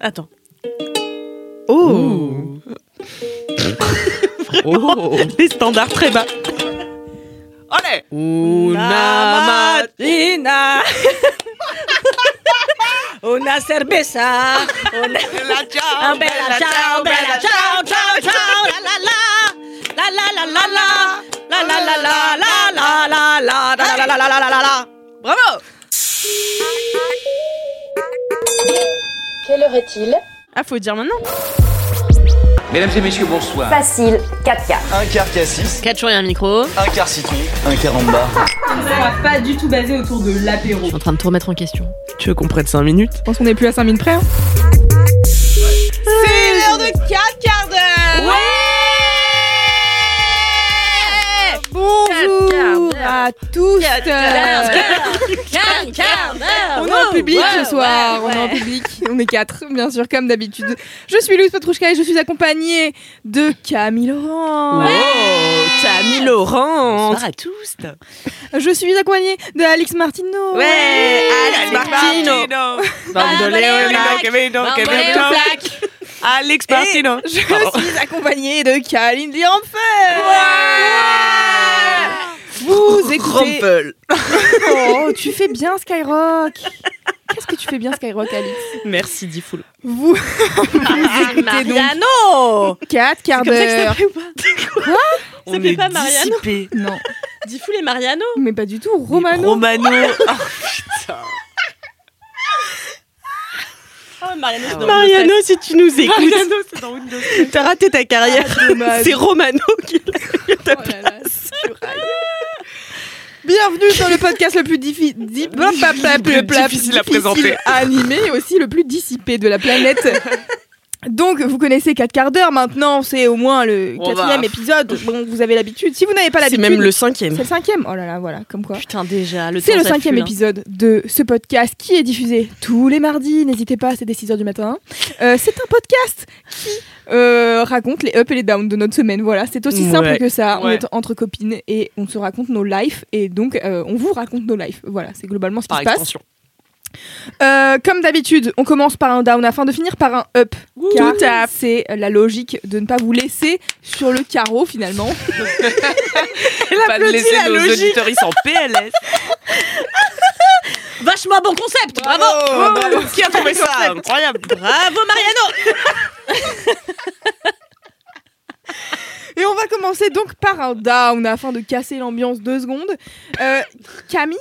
Attends. Oh. oh. Les standards très bas. Allez. Una matina. Una cerveza. Una... Bella ciao, Un bella ciao, bella ciao, ciao, ciao, la la la, la la la la la, la la la la la la la la, la la la la la la la la. Bravo. Quelle heure est-il Ah, faut dire maintenant. Mesdames et messieurs, bonsoir. Facile, 4 quarts. Un quart cassis, 4 jours et un micro. un quart citron, un quart en bas. pas du tout basé autour de l'apéro. Je suis en train de tout remettre en question. Tu veux qu'on prenne 5 minutes? Je pense qu'on est plus à 5 minutes près. hein. À tous. On est en public ce soir. On est en public. On est quatre, bien sûr, comme d'habitude. Je suis Louise Petrouchka et je suis accompagnée de Camille Laurent. Oh, Camille Laurent. Bonsoir à tous. Je suis accompagnée de Alix Martino. Ouais, Alex Martino. Alex Martino. Je suis accompagnée de Kaline Lianfer. Vous écoutez. Oh, tu fais bien Skyrock. Qu'est-ce que tu fais bien Skyrock, Alix Merci, Diffoul. Vous, vous écoutez Mariano 4 quarts Comme ça que je d'heure. pas On s'appelait est pas Mariano. Non, Diffoul et Mariano mais pas du tout. Romano. Romano. Oh, Mariano, c'est dans Mariano, si tu nous écoutes, Mariano, c'est dans Windows. t'as raté ta carrière. dommage. C'est Romano qui ta Oh là là, c'est vrai. Bienvenue sur le podcast le plus diffi- di- bla- bla- difficile à présenter. à animer et aussi le plus dissipé de la planète. Donc, vous connaissez 4 quarts d'heure maintenant, c'est au moins le On quatrième va. épisode. Bon, vous avez l'habitude. Si vous n'avez pas C'est l'habitude, même le cinquième. c'est le cinquième. Oh là là, voilà, comme quoi. Putain, déjà, le C'est le cinquième hein. épisode de ce podcast qui est diffusé tous les mardis. N'hésitez pas, c'est dès 6h du matin. Euh, c'est un podcast qui euh, raconte les ups et les downs de notre semaine. Voilà, c'est aussi simple que ça. On Ouais. est entre copines et on se raconte nos lives. Et donc, euh, on vous raconte nos lives. Voilà, c'est globalement ce qui Par se passe. Euh, comme d'habitude, on commence par un down afin de finir par un up. car Tout à c'est la logique de ne pas vous laisser sur le carreau finalement. Pas de laisser la nos logique. auditeurs en PLS. Vachement bon concept Bravo Bravo. Qui a trouvé ça Incroyable. Bravo, Mariano Et on va commencer donc par un down afin de casser l'ambiance deux secondes. Euh, Camille,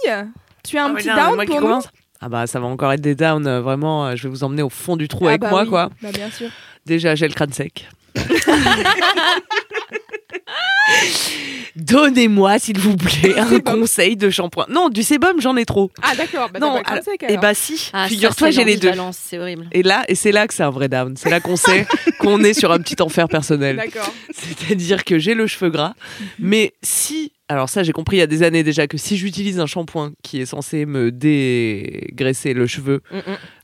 tu as un Ah, petit non, down pour nous. Ah bah ça va encore être des downs, euh, vraiment, euh, je vais vous emmener au fond du trou Ah avec bah moi oui, quoi. Bah bien sûr. Déjà j'ai le crâne sec. Donnez-moi s'il vous plaît un conseil de shampoing. Non, du sébum j'en ai trop. Ah d'accord, bah non, t'as pas le alors- sec, et alors. bah si, Ah, figure-toi j'ai les deux. C'est horrible. Et là, et c'est là que c'est un vrai down. C'est là qu'on sait qu'on est sur un petit enfer personnel. D'accord. C'est-à-dire que j'ai le cheveu gras, mais si, alors ça j'ai compris il y a des années déjà que si j'utilise un shampoing qui est censé me dégraisser le cheveu, Mm, mm.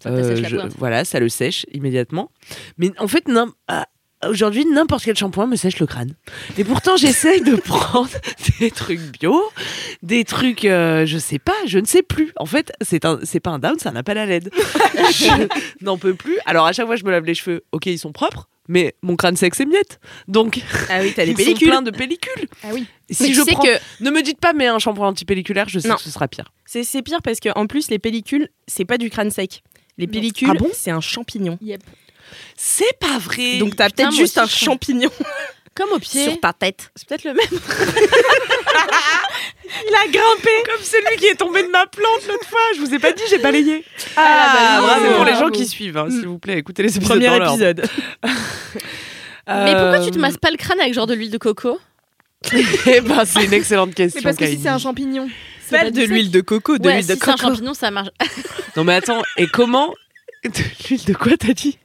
Euh, je- voilà, ça le sèche immédiatement. Mais en fait, n'im- ah, aujourd'hui n'importe quel shampoing me sèche le crâne. Et pourtant j'essaye de prendre des trucs bio, des trucs, euh, je sais pas, je ne sais plus. En fait, c'est un, c'est pas un down, c'est un appel à l'aide. je n'en peux plus. Alors à chaque fois je me lave les cheveux, ok ils sont propres. Mais mon crâne sec s'émiette. Donc, Ah oui, t'as sont pellicules. pleins de pellicules. Ah oui. Si Mais je prends... que Ne me dites pas, mais un shampoing antipelliculaire, je sais Non. que ce sera pire. C'est c'est pire parce qu'en plus, les pellicules, c'est pas du crâne sec. Les pellicules, Ah bon? c'est un champignon. Yep. C'est pas vrai. Donc t'as peut-être juste un champignon Comme au pied. sur ta tête. C'est peut-être le même. il a grimpé comme celui qui est tombé de ma plante l'autre fois. Je vous ai pas dit, j'ai balayé. Ah, Ah, bah, bravo bravo. pour les gens qui suivent, hein, s'il vous plaît. Écoutez les épisodes. Premier dans épisode. Mais pourquoi tu te Euh, masses pas le crâne avec genre de l'huile de coco Eh ben, c'est une excellente question. C'est parce que si c'est un champignon, Pas pas de l'huile de coco, de Ouais, l'huile si de c'est un coco. champignon, ça marche. Non mais attends, et comment De l'huile de quoi t'as dit?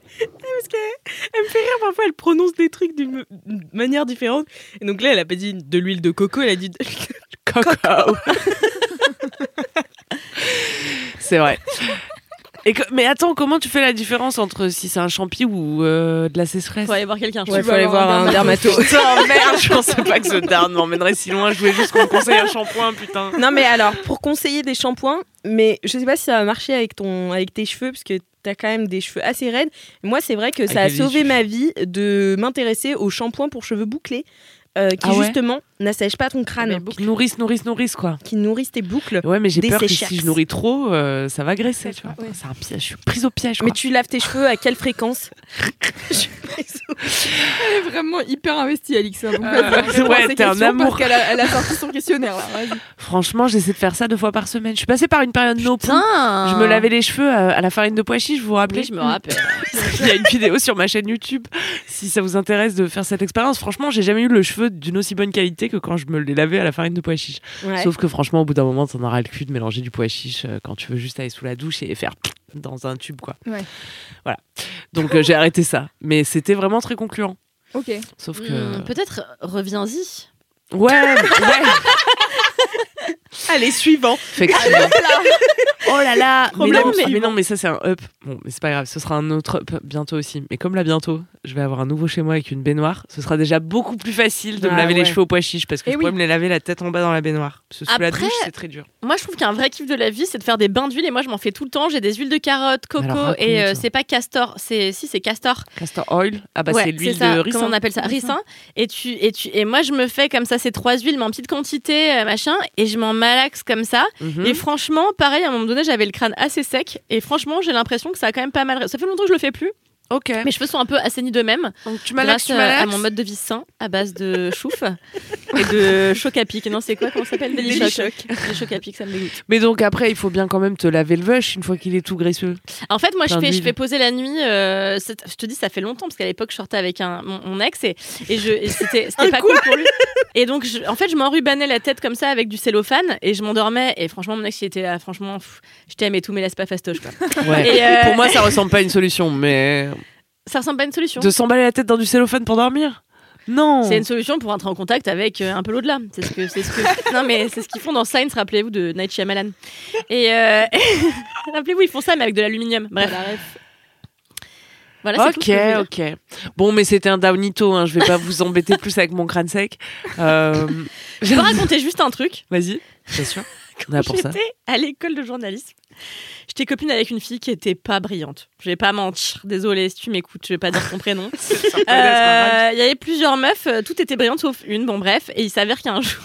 Elle me fait rire, parfois elle prononce des trucs d'une manière différente. Et donc là, elle a pas dit de l'huile de coco, elle a dit de Coco. c'est vrai. Et que- mais attends, comment tu fais la différence entre si c'est un champi ou euh, de la sécheresse? Faut aller voir quelqu'un. je Ouais, faut aller voir un dermato. Putain, merde, je pensais pas que ce darn m'emmènerait si loin. Je voulais juste qu'on me conseille un shampoing, putain. Non mais alors, pour conseiller des shampoings, mais je sais pas si ça va marcher avec, ton, avec tes cheveux, parce que t'as quand même des cheveux assez raides. Moi, c'est vrai que ça a sauvé ma vie de m'intéresser aux shampoings pour cheveux bouclés, euh, qui Ah ouais justement n'assèchent pas ton crâne, Nourrice, nourrice, nourrice, quoi. qui nourrissent tes boucles. Ouais, mais j'ai peur que si je nourris trop, euh, ça va graisser, tu vois. Ouais. C'est un piège. Je suis prise au piège, quoi. Mais tu laves tes cheveux à quelle fréquence Elle est vraiment hyper investie, Alix. hein, Euh, ouais, t'es un amour. Parce qu'elle a, elle a sorti son questionnaire là. Franchement, j'essaie de faire ça deux fois par semaine. Je suis passée par une période no poo. Putain. Je me lavais les cheveux à, à la farine de pois chiches, vous vous rappelez Oui, je me rappelle. Il y a une vidéo sur ma chaîne YouTube. Si ça vous intéresse de faire cette expérience, franchement, j'ai jamais eu le cheveu d'une aussi bonne qualité que quand je me les lavais à la farine de pois chiches. Ouais. Sauf que franchement, au bout d'un moment, t'en auras le cul de mélanger du pois chiche euh, quand tu veux juste aller sous la douche et faire dans un tube, quoi. Ouais. Voilà. Donc euh, j'ai arrêté ça. Mais c'était vraiment très concluant. Ok. Sauf que. Hmm, Peut-être reviens-y. Ouais, ouais. Allez, suivant. Effectivement. oh là là mais non, mais, mais non, mais ça c'est un up. Bon, mais c'est pas grave, ce sera un autre up bientôt aussi. Mais comme là bientôt, je vais avoir un nouveau chez moi avec une baignoire, ce sera déjà beaucoup plus facile de me Ah laver les cheveux au pois chiche parce que Eh je oui. pourrais me les laver la tête en bas dans la baignoire. Parce que sous la Après- douche, c'est très dur. Moi, je trouve qu'un vrai kiff de la vie, c'est de faire des bains d'huile. Et moi, je m'en fais tout le temps. J'ai des huiles de carotte, coco. Alors, et euh, c'est pas castor. C'est si, c'est castor. Castor oil, ah bah Ouais, c'est l'huile de ricin. Comment on appelle ça Ricin. Et tu et tu et moi, je me fais comme ça ces trois huiles, mais en petite quantité, euh, machin. Et je m'en malaxe comme ça. Mhm. Et franchement, pareil, à un moment donné, j'avais le crâne assez sec. Et franchement, j'ai l'impression que ça a quand même pas mal. Ça fait longtemps que je le fais plus. Ok. Mes cheveux sont un peu assainis d'eux-mêmes. Donc tu grâce tu à mon mode de vie sain à base de chouf et de choc à pic. Non, c'est quoi Comment ça s'appelle? Deli Deli choc. Les chocs à pic, ça me dégoûte. Mais donc après, il faut bien quand même te laver le vush une fois qu'il est tout graisseux. En fait, moi, je fais, je fais poser la nuit. euh, je te dis, ça fait longtemps parce qu'à l'époque, je sortais avec un, mon, mon ex et, et je, et c'était, c'était pas cool pour lui. Et donc, je- en fait, je m'enrubanais la tête comme ça avec du cellophane et je m'endormais. Et franchement, mon ex, il était là. Franchement, pff, je t'aime et tout, mais laisse pas fastoche. Quoi. Ouais. Et, euh, Pour moi, ça ressemble pas à une solution, mais Ça ressemble pas à une solution. de s'emballer la tête dans du cellophane pour dormir Non. C'est une solution pour entrer en contact avec euh, un peu l'au-delà. C'est ce que, c'est ce que. non mais c'est ce qu'ils font dans Science. Rappelez-vous de Night Shyamalan. Et euh... rappelez-vous, ils font ça mais avec de l'aluminium. Bref. Voilà. Ok, ok. Bon, mais c'était un downito, hein. je vais pas vous embêter plus avec mon crâne sec. Euh, Je peux raconter juste un truc. Vas-y, bien sûr. On est là pour ça. À l'école de journalisme. J'étais copine avec une fille qui était pas brillante. Je vais pas mentir. Désolée si tu m'écoutes, je vais pas dire ton prénom. Euh, Il y avait plusieurs meufs, euh, toutes étaient brillantes sauf une. Bon bref, et il s'avère qu'un jour,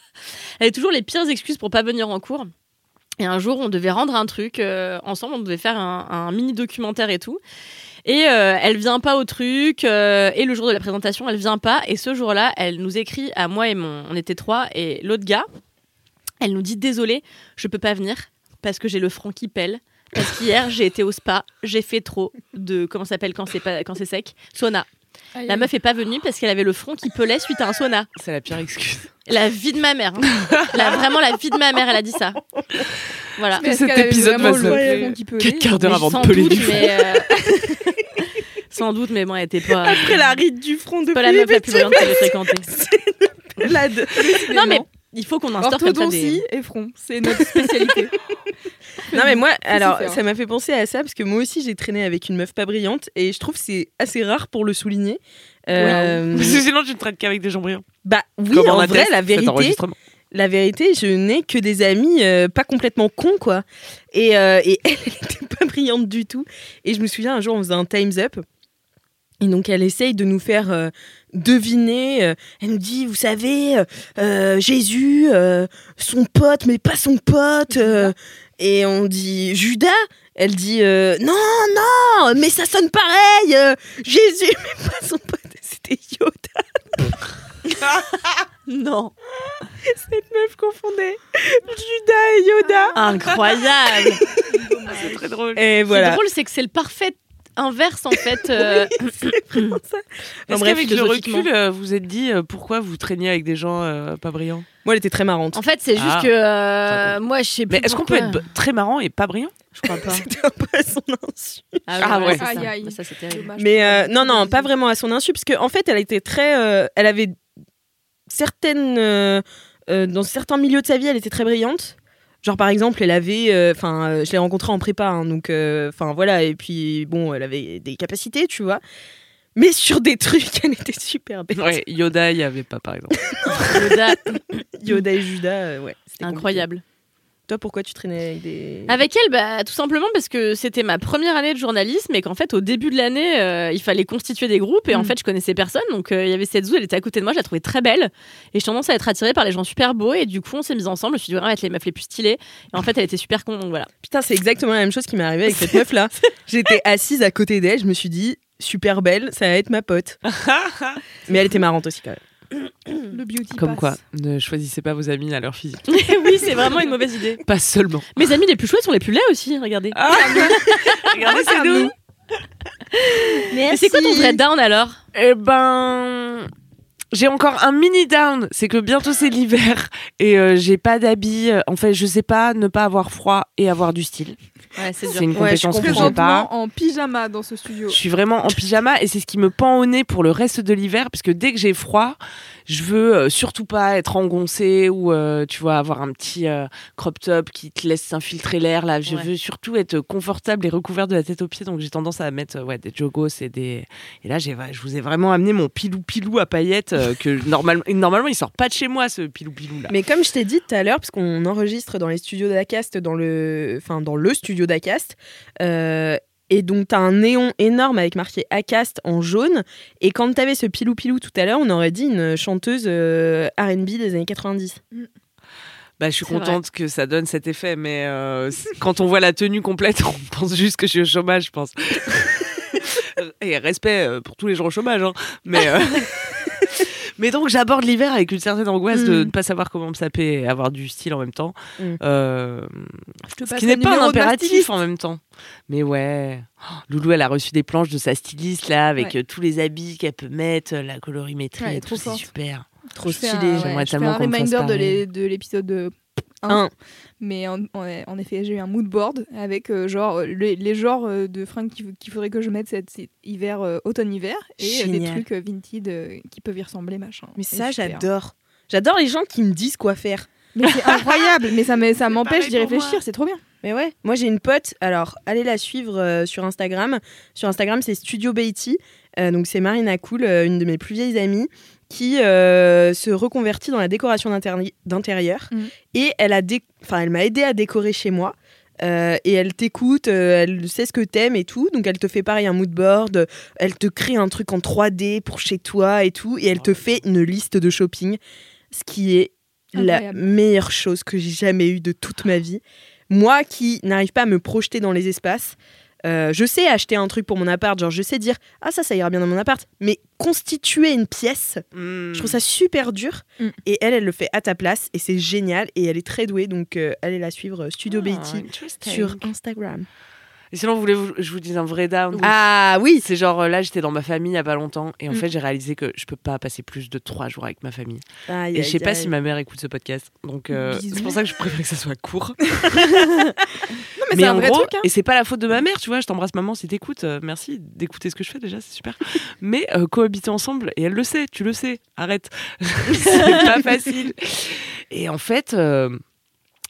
elle avait toujours les pires excuses pour pas venir en cours. Et un jour, on devait rendre un truc euh, ensemble, on devait faire un, un mini documentaire et tout. Et euh, elle vient pas au truc. euh, et le jour de la présentation, elle vient pas. Et ce jour-là, elle nous écrit à moi et mon, on était trois et l'autre gars. Elle nous dit désolé, je peux pas venir parce que j'ai le front qui pèle. Parce qu'hier j'ai été au spa, j'ai fait trop de comment ça s'appelle quand c'est pas quand c'est sec, sauna. La meuf est pas venue parce qu'elle avait le front qui pelait suite à un sauna. C'est la pire excuse. La vie de ma mère. hein. La, vraiment la vie de ma mère, elle a dit ça. Voilà. Mais cet épisode va Quatre quarts d'heure avant de peler doute, du front. mais euh, sans doute, mais bon, elle était pas. Après la ride du front de pas la meuf la plus brillante que j'ai fréquentée. Non mais il faut qu'on instaure comme ça Orthodontie des. et front, c'est notre spécialité. Non mais moi, alors ça m'a fait penser à ça parce que moi aussi j'ai traîné avec une meuf pas brillante et je trouve que c'est assez rare pour le souligner. Euh, que sinon, tu ne traites qu'avec des gens brillants. bah oui, Comme en vrai, la vérité, enregistrement. la vérité, je n'ai que des amis euh, pas complètement cons quoi. Et, euh, et elle, elle était pas brillante du tout. Et je me souviens un jour on faisait un Times Up. Et donc elle essaye de nous faire euh, deviner. euh, elle nous dit, vous savez, euh, Jésus, euh, son pote, mais pas son pote. euh, et on dit Judas? Elle dit euh, non, non, mais ça sonne pareil. euh, Jésus, mais pas son pote. C'était Yoda. Non. Cette meuf confondait Judas et Yoda. Incroyable. C'est très drôle. Et Le voilà. drôle, c'est que c'est le parfait inverse en fait. euh, Vraiment ça. Est-ce bref, qu'avec le recul, euh, vous vous êtes dit euh, pourquoi vous traîniez avec des gens euh, pas brillants? Moi, elle était très marrante. En fait, c'est juste Ah. que euh, moi, je sais plus. Mais est-ce qu'on peut être très marrant et pas brillant? Je crois pas. C'était un peu à son insu. Ah ouais. c'est Aïe, ça. aïe. Ça, c'est terrible. Dommage. Mais euh, non, non, pas vraiment à son insu, parce qu'en en fait, elle était très. euh, elle avait certaines. euh, euh, dans certains milieux de sa vie, elle était très brillante. Genre, par exemple, elle avait. euh, Enfin, euh, je l'ai rencontrée en prépa, hein, donc. euh, Enfin, voilà, et puis, bon, elle avait des capacités, tu vois. Mais sur des trucs, elle était super bête. Ouais, Yoda, il y avait pas par exemple. Yoda, Yoda et Judas, euh, ouais. c'était incroyable. Toi, pourquoi tu traînais avec des. Avec elle, bah, tout simplement parce que c'était ma première année de journalisme et qu'en fait, au début de l'année, euh, il fallait constituer des groupes et en Mm. fait, je connaissais personne. Donc, euh, il y avait cette zou, elle était à côté de moi, je la trouvais très belle et je tendance à être attirée par les gens super beaux. Et du coup, on s'est mis ensemble. Je me suis dit, vraiment, être les meufs les plus stylées. Et en fait, elle était super con, donc voilà. Putain, c'est exactement la même chose qui m'est arrivé avec cette meuf-là. J'étais assise à côté d'elle, je me suis dit, super belle, ça va être ma pote. Mais elle était marrante aussi quand même. Le beauty Comme pass. quoi, ne choisissez pas vos amis à leur physique. oui, c'est vraiment une mauvaise idée. Pas seulement. Mes amis les plus chouettes sont les plus laids aussi, regardez. Ah, regardez, c'est nous. Mais c'est quoi ton vrai down alors? Eh ben, j'ai encore un mini down. C'est que bientôt c'est l'hiver et euh, j'ai pas d'habits. En fait, je sais pas ne pas avoir froid et avoir du style. Ouais, c'est une Ouais, je compétence que j'ai pas. en pyjama dans ce studio. Je suis vraiment en pyjama et c'est ce qui me pend au nez pour le reste de l'hiver parce que dès que j'ai froid, je veux euh, surtout pas être engoncée ou euh, tu vois avoir un petit euh, crop top qui te laisse s'infiltrer l'air là. Je Ouais. veux surtout être confortable et recouverte de la tête aux pieds donc j'ai tendance à mettre ouais des jogos et des et là j'ai je vous ai vraiment amené mon pilou pilou à paillettes euh, que normalement normalement il sort pas de chez moi ce pilou pilou là. Mais comme je t'ai dit tout à l'heure, parce qu'on enregistre dans les studios d'Acast, dans le, enfin dans le studio d'Acast, et donc t'as un néon énorme avec marqué Acast en jaune. Et quand t'avais ce pilou pilou tout à l'heure, on aurait dit une chanteuse euh, R&B des années 90. Bah, je suis vrai. contente que ça donne cet effet, mais euh, quand on voit la tenue complète, on pense juste que je suis au chômage, je pense. Et respect euh, pour tous les gens au chômage, hein. mais euh, mais donc j'aborde l'hiver avec une certaine angoisse de Mm. ne pas savoir comment me saper et avoir du style en même temps, Mm. Euh, Je te ce qui n'est pas un impératif en même temps. Mais ouais, Oh, Loulou, elle a reçu des planches de sa styliste là avec Ouais. euh, tous les habits qu'elle peut mettre, la colorimétrie, Ouais, et tout, c'est super. Trop stylé. J'aimerais tellement un qu'on reminder de l'épisode 1. Un. Mais en, en- en effet, j'ai eu un mood board avec euh, genre euh, les, les genres euh, de fringues qu'il faudrait que je mette cet, cet hiver, euh, automne-hiver, et euh, des trucs euh, vintage euh, qui peuvent y ressembler, machin. Mais ça, j'adore. J'adore les gens qui me disent quoi faire. Mais c'est incroyable, mais ça me- ça m'empêche d'y réfléchir, c'est trop bien. Mais ouais, moi j'ai une pote, alors allez la suivre euh, sur Instagram. Sur Instagram, c'est Studio Beatty. Euh, donc c'est Marina Cool, euh, une de mes plus vieilles amies, qui euh, se reconvertit dans la décoration d'intérieur. Mhm. Et elle a elle m'a aidé à décorer chez moi. Euh, et elle t'écoute, euh, elle sait ce que t'aimes et tout. Donc elle te fait pareil un mood board, elle te crée un truc en 3D pour chez toi et tout. Et elle te fait une liste de shopping, ce qui est la meilleure chose que j'ai jamais eue de toute ma vie. Moi qui n'arrive pas à me projeter dans les espaces, euh, je sais acheter un truc pour mon appart, genre je sais dire ah ça ça ira bien dans mon appart, mais constituer une pièce, Mm. je trouve ça super dur. Mm. Et elle, elle le fait à ta place et c'est génial et elle est très douée donc euh, allez la suivre Studio Ah, Beatty sur Instagram. Et sinon, vous voulez que je vous dise un vrai down? Ah oui, C'est genre euh, là, j'étais dans ma famille il y a pas longtemps et en Mm. fait, j'ai réalisé que je peux pas passer plus de trois jours avec ma famille. Aïe, Et je sais pas aïe. si ma mère écoute ce podcast, donc euh, c'est pour ça que je préfère que ça soit court. Non, mais, c'est un vrai gros, truc. hein. et c'est pas la faute de ma mère, tu vois. Je t'embrasse maman si t'écoutes. euh, merci d'écouter ce que je fais déjà, c'est super. Mais euh, cohabiter ensemble et elle le sait, tu le sais. Arrête, c'est pas facile. Et en fait. euh,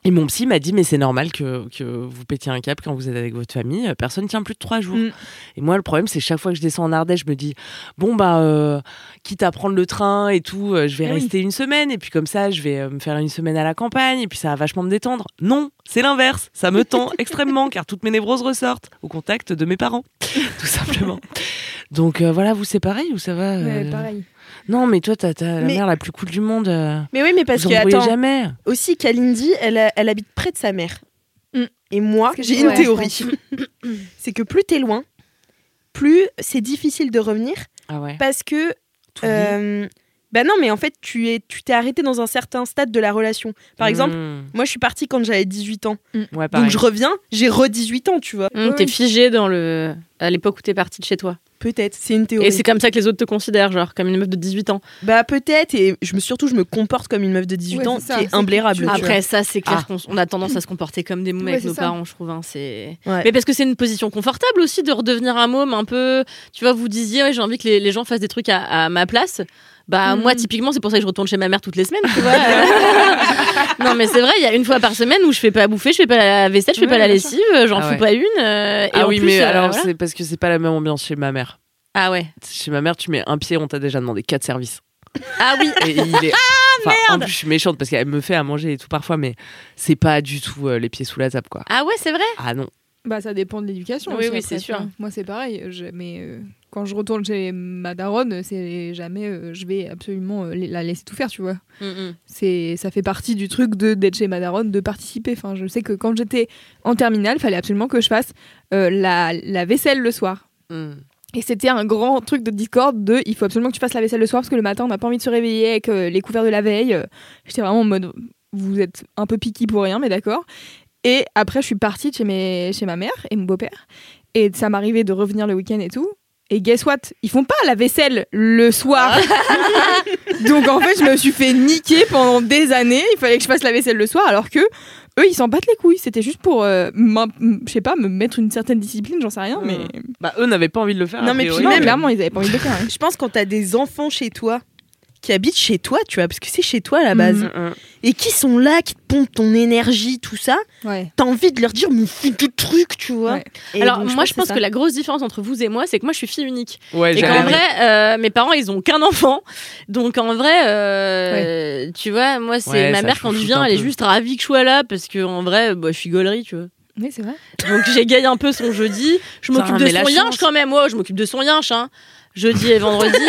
et mon psy m'a dit, mais c'est normal que, que vous pétiez un câble quand vous êtes avec votre famille. Personne tient plus de trois jours. Mm. Et moi, le problème, c'est chaque fois que je descends en Ardèche, je me dis, bon, bah, euh, quitte à prendre le train et tout, euh, je vais Ah oui. rester une semaine. Et puis comme ça, je vais euh, me faire une semaine à la campagne. Et puis ça va vachement me détendre. Non, c'est l'inverse. Ça me tend extrêmement, car toutes mes névroses ressortent au contact de mes parents, tout simplement. Donc voilà, vous, c'est pareil ou ça va Ouais, pareil. Non, mais toi, t'as la Mais- mère la plus cool du monde. euh, Mais oui, mais parce vous que attends, jamais. aussi Kalindi, elle, a- elle habite près de sa mère. Mm. Et moi, j'ai une ouais, théorie. c'est que plus t'es loin, plus c'est difficile de revenir Ah ouais. parce que euh, Bah non, mais en fait, tu es, tu t'es arrêté dans un certain stade de la relation. Par exemple, Mmh. moi, je suis partie quand j'avais 18 ans. ouais, pareil. Donc, je reviens, j'ai re-18 ans, tu vois. Hum, T'es figé dans le à l'époque où t'es parti de chez toi. Peut-être, c'est une théorie. Et c'est comme ça que les autres te considèrent, genre comme une meuf de 18 ans. Bah peut-être, et je me, surtout, je me comporte comme une meuf de 18 Ouais, ans c'est ça, qui est tu vois. Après ça, c'est clair Ah. qu'on on a tendance à se comporter comme des mômes Ouais, avec nos ça. parents, je trouve. hein, c'est Ouais. Mais parce que c'est une position confortable aussi de redevenir un môme un peu. Tu vois, vous disiez, ouais, j'ai envie que les, les gens fassent des trucs à, à ma place. Bah, Mhm. moi, typiquement, c'est pour ça que je retourne chez ma mère toutes les semaines, tu vois. non, mais c'est vrai, il y a une fois par semaine où je fais pas à bouffer, je fais pas la vaisselle, je fais Ouais, pas la lessive, j'en Ah fous ouais. pas une. euh, et Ah en oui, plus, mais euh, alors voilà. c'est parce que c'est pas la même ambiance chez ma mère. Ah ouais. Chez ma mère, tu mets un pied, on t'a déjà demandé quatre services. Ah oui. Et il est. Enfin, en plus, je suis méchante parce qu'elle me fait à manger et tout parfois, mais c'est pas du tout euh, les pieds sous la table, quoi. Ah ouais, c'est vrai. Ah non. Bah, ça dépend de l'éducation. Oui, oui, c'est sûr. Moi, c'est pareil. je- mais euh, quand je retourne chez ma daronne, c'est jamais. euh, je vais absolument euh, la laisser tout faire, tu vois. Mm, mm. C'est, ça fait partie du truc de d'être chez ma daronne, de participer. Enfin, je sais que quand j'étais en terminale, il fallait absolument que je fasse euh, la, la vaisselle le soir. Hmm. Et c'était un grand truc de discorde de il faut absolument que tu fasses la vaisselle le soir parce que le matin on n'a pas envie de se réveiller avec les couverts de la veille. J'étais vraiment en mode vous êtes un peu piqué pour rien, mais d'accord. Et après je suis partie de chez, mes, chez ma mère et mon beau-père. Et ça m'arrivait de revenir le week-end et tout. Et guess what? Ils font pas la vaisselle le soir. Donc en fait, je me suis fait niquer pendant des années. Il fallait que je fasse la vaisselle le soir, alors que eux, ils s'en battent les couilles. C'était juste pour, euh, je sais pas, me mettre une certaine discipline, j'en sais rien, mais Bah, eux n'avaient pas envie de le faire. Non, mais puis non, même- clairement, ils avaient pas envie de le faire. hein. Je pense quand t'as des enfants chez toi qui habitent chez toi, tu vois, parce que c'est chez toi à la base, Mhm. Hmm, hmm. et qui sont là, qui te pompent ton énergie, tout ça, Ouais. t'as envie de leur dire, mais fais du truc, tu vois. Ouais. Alors, donc, moi, je pense que la grosse différence entre vous et moi, c'est que moi, je suis fille unique. Ouais, Et qu'en vrai, euh, mes parents, ils ont qu'un enfant. Donc en vrai, euh, tu vois, moi, c'est Ouais, ma mère quand je viens, elle est juste ravie que je sois là parce que en vrai, bah, je suis gaulerie, tu vois. Oui, c'est vrai. Donc j'égaye un peu son jeudi. Je m'occupe de la son yinche quand même. Ouais, je m'occupe de son yinche, hein. Jeudi et vendredi.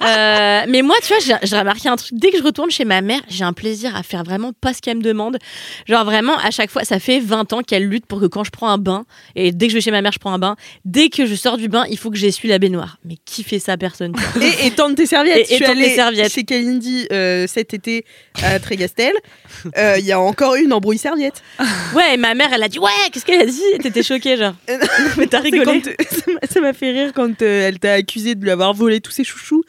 Euh, mais moi, tu vois, j'ai- remarqué un truc. Dès que je retourne chez ma mère, j'ai un plaisir à faire vraiment pas ce qu'elle me demande. Genre vraiment, à chaque fois, ça fait 20 ans qu'elle lutte pour que quand je prends un bain, et dès que je vais chez ma mère, je prends un bain, dès que je sors du bain, il faut que j'essuie la baignoire. Mais qui fait ça Personne. Et, et tendre tes serviettes. Et- et allée tes serviettes. chez Kalindi euh, cet été à Trégastel. Euh, Il y a encore une embrouille serviette. Ouais, et ma mère, elle a dit Ouais, qu'est-ce qu'elle a dit? T'étais choquée, genre. Mais t'as rigolé. quand- ça m'a- fait rire quand euh, elle t'a accusé de lui avoir volé tous ses chouchous.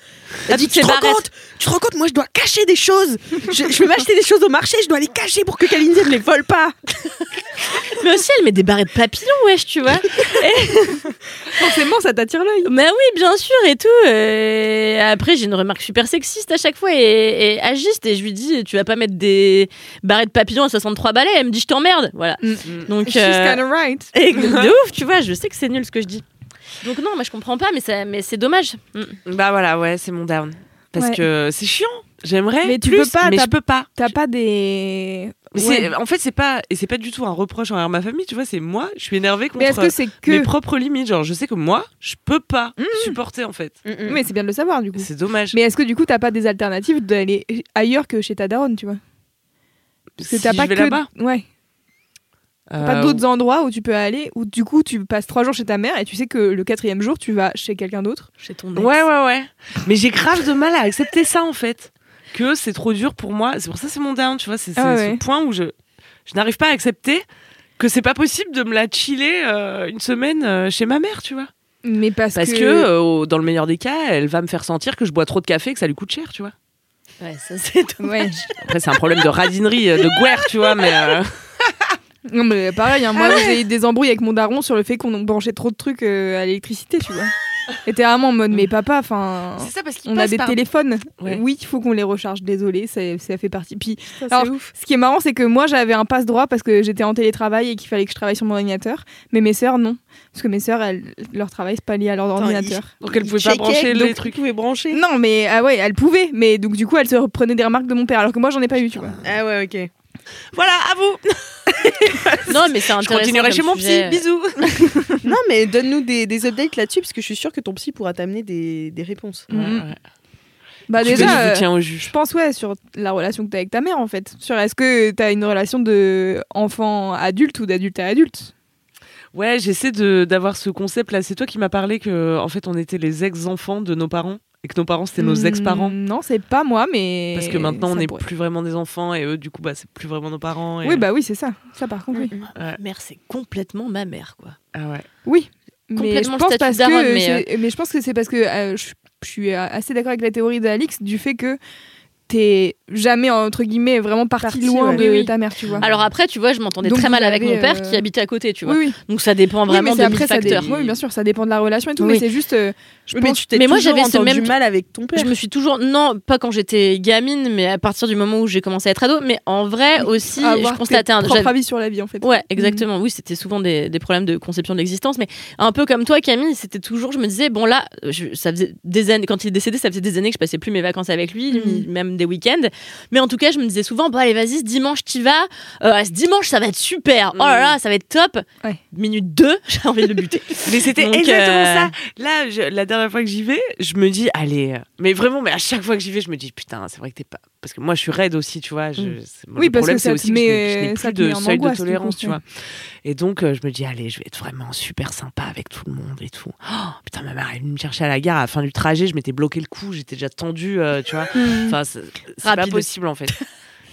Elle dit tu te, rends compte, tu te rends compte, moi je dois cacher des choses. Je, je vais m'acheter des choses au marché, je dois les cacher pour que Kalindi ne les vole pas. Mais aussi, elle met des barrettes papillons, wesh, tu vois. Forcément, ça t'attire l'œil. Mais oui, bien sûr, et tout. Et après, j'ai une remarque super sexiste à chaque fois et, et agiste. Et je lui dis, tu vas pas mettre des barrettes papillons à 63 balais. Elle me dit, je t'emmerde. Voilà. Donc, She's euh, kinda right. et de ouf, tu vois, je sais que c'est nul ce que je dis. Donc non, moi je comprends pas, mais, ça, mais c'est dommage. Mm. Bah voilà, ouais, c'est mon down. Parce Ouais. que c'est chiant. J'aimerais. Mais tu peux pas, Mais je peux pas. T'as pas des. Mais Ouais. c'est- En fait, c'est pas et c'est pas du tout un reproche envers ma famille. Tu vois, c'est moi. Je suis énervée Mais est-ce contre que c'est que. mes propres limites. Genre, je sais que moi, je peux pas supporter en fait. Mais c'est bien de le savoir du coup. C'est dommage. Mais est-ce que du coup t'as pas des alternatives d'aller ailleurs que chez ta daronne, tu vois? Parce que Si t'as je pas vais que. là-bas, Ouais. Euh, Pas d'autres endroits où tu peux aller où du coup tu passes trois jours chez ta mère et tu sais que le quatrième jour tu vas chez quelqu'un d'autre? Chez ton ex. Ouais, ouais, ouais. Mais j'ai grave de mal à accepter ça en fait. Que c'est trop dur pour moi. C'est pour ça que c'est mon down, tu vois. C'est Ah ce point où je, je n'arrive pas à accepter que c'est pas possible de me la chiller euh, une semaine euh, chez ma mère, tu vois. Mais parce, Parce que, euh, dans le meilleur des cas, elle va me faire sentir que je bois trop de café et que ça lui coûte cher, tu vois. Ouais, ça c'est dommage. Ouais. Après, c'est un problème de radinerie, euh, de guerre, tu vois, mais. Non mais pareil, hein, moi j'ai eu des embrouilles avec mon daron sur le fait qu'on branchait trop de trucs euh, à l'électricité, tu vois. Et t'es vraiment en mode mais papa, enfin, C'est ça parce qu'il on a des par- téléphones. Ouais. Oui, il faut qu'on les recharge. Désolé, ça, ça fait partie. Puis c'est alors, ce qui est marrant, c'est que moi j'avais un passe droit parce que j'étais en télétravail et qu'il fallait que je travaille sur mon ordinateur, mais mes sœurs non, parce que mes sœurs, elles, leur travail c'est pas lié à leur Attends, ordinateur. Donc, elle pouvait pas brancher donc les trucs. Brancher. Non, mais ah ouais, elles pouvaient, mais donc du coup elles se reprenaient des remarques de mon père, alors que moi j'en ai pas eu, tu vois. Ah ouais, ok. Voilà, à vous Non, mais c'est Je intéressant. continuerai comme chez mon sujet. psy, bisous non, mais donne-nous des, des updates là-dessus, parce que je suis sûre que ton psy pourra t'amener des, des réponses. Ouais, ouais. Bah Tu déjà, je vous euh, tiens au Je pense ouais sur la relation que t'as avec ta mère en fait. Sur est-ce que t'as une relation de enfant adulte ou d'adulte à adulte? Ouais, j'essaie de d'avoir ce concept là. C'est toi qui m'as parlé que en fait on était les ex-enfants de nos parents et que nos parents c'était nos ex-parents Mm, Non, c'est pas moi, mais. Parce que maintenant on n'est plus vraiment des enfants et eux du coup bah c'est plus vraiment nos parents. Et... Oui, bah oui, c'est ça. Ça, par contre, oui. Ma mère, c'est complètement ma mère, quoi. Ah ouais. Oui. Mais je Complètement pense parce que mais, c'est- mais je pense que c'est parce que euh, je, je suis euh, assez d'accord avec la théorie d'Alix du fait que t'es jamais entre guillemets vraiment parti, loin ouais. de Oui, oui. ta mère, tu vois. Alors après, tu vois, je m'entendais très mal avec mon père euh, qui habitait à côté, tu vois. oui, oui. Donc ça dépend Oui, vraiment de après, ça dé-. Oui, bien sûr, ça dépend de la relation et tout, Oui. mais c'est juste. euh, je Oui, mais pense tu t'es Mais moi, toujours j'avais ce entendu même- mal avec ton père. Je me suis toujours non pas quand j'étais gamine mais à partir du moment où j'ai commencé à être ado mais en vrai aussi à je constatais un j'avais- avis sur la vie en fait. Ouais, exactement. Oui, c'était souvent des, des problèmes de conception de l'existence, mais un peu comme toi, Camille, c'était toujours, je me disais, bon là, ça faisait des années, quand il est décédé, ça faisait des années que je passais plus mes vacances avec lui, Mhm. même des week-ends. Mais en tout cas, je me disais souvent, bon allez, vas-y, ce dimanche, t'y vas. Euh, ce dimanche, ça va être super. Oh là là, ça va être top. Ouais. Minute 2, j'ai envie de le buter. Mais c'était exactement euh, ça. Là, je- la dernière fois que j'y vais, je me dis, allez, euh, mais vraiment, mais à chaque fois que j'y vais, je me dis, putain, c'est vrai que t'es pas. Parce que moi, je suis raide aussi, tu vois. Je, Mm. c'est- Oui, le parce problème, que c'est aussi te que je n'ai- ça plus de seuil de angoisse, tolérance, tu vois. Et donc, euh, je me dis, allez, je vais être vraiment super sympa avec tout le monde et tout. Oh, putain, ma mère est venue me chercher à la gare à la fin du trajet, je m'étais bloqué le cou, j'étais déjà tendue, euh, tu vois. Mm. Enfin, c'est pas possible en fait.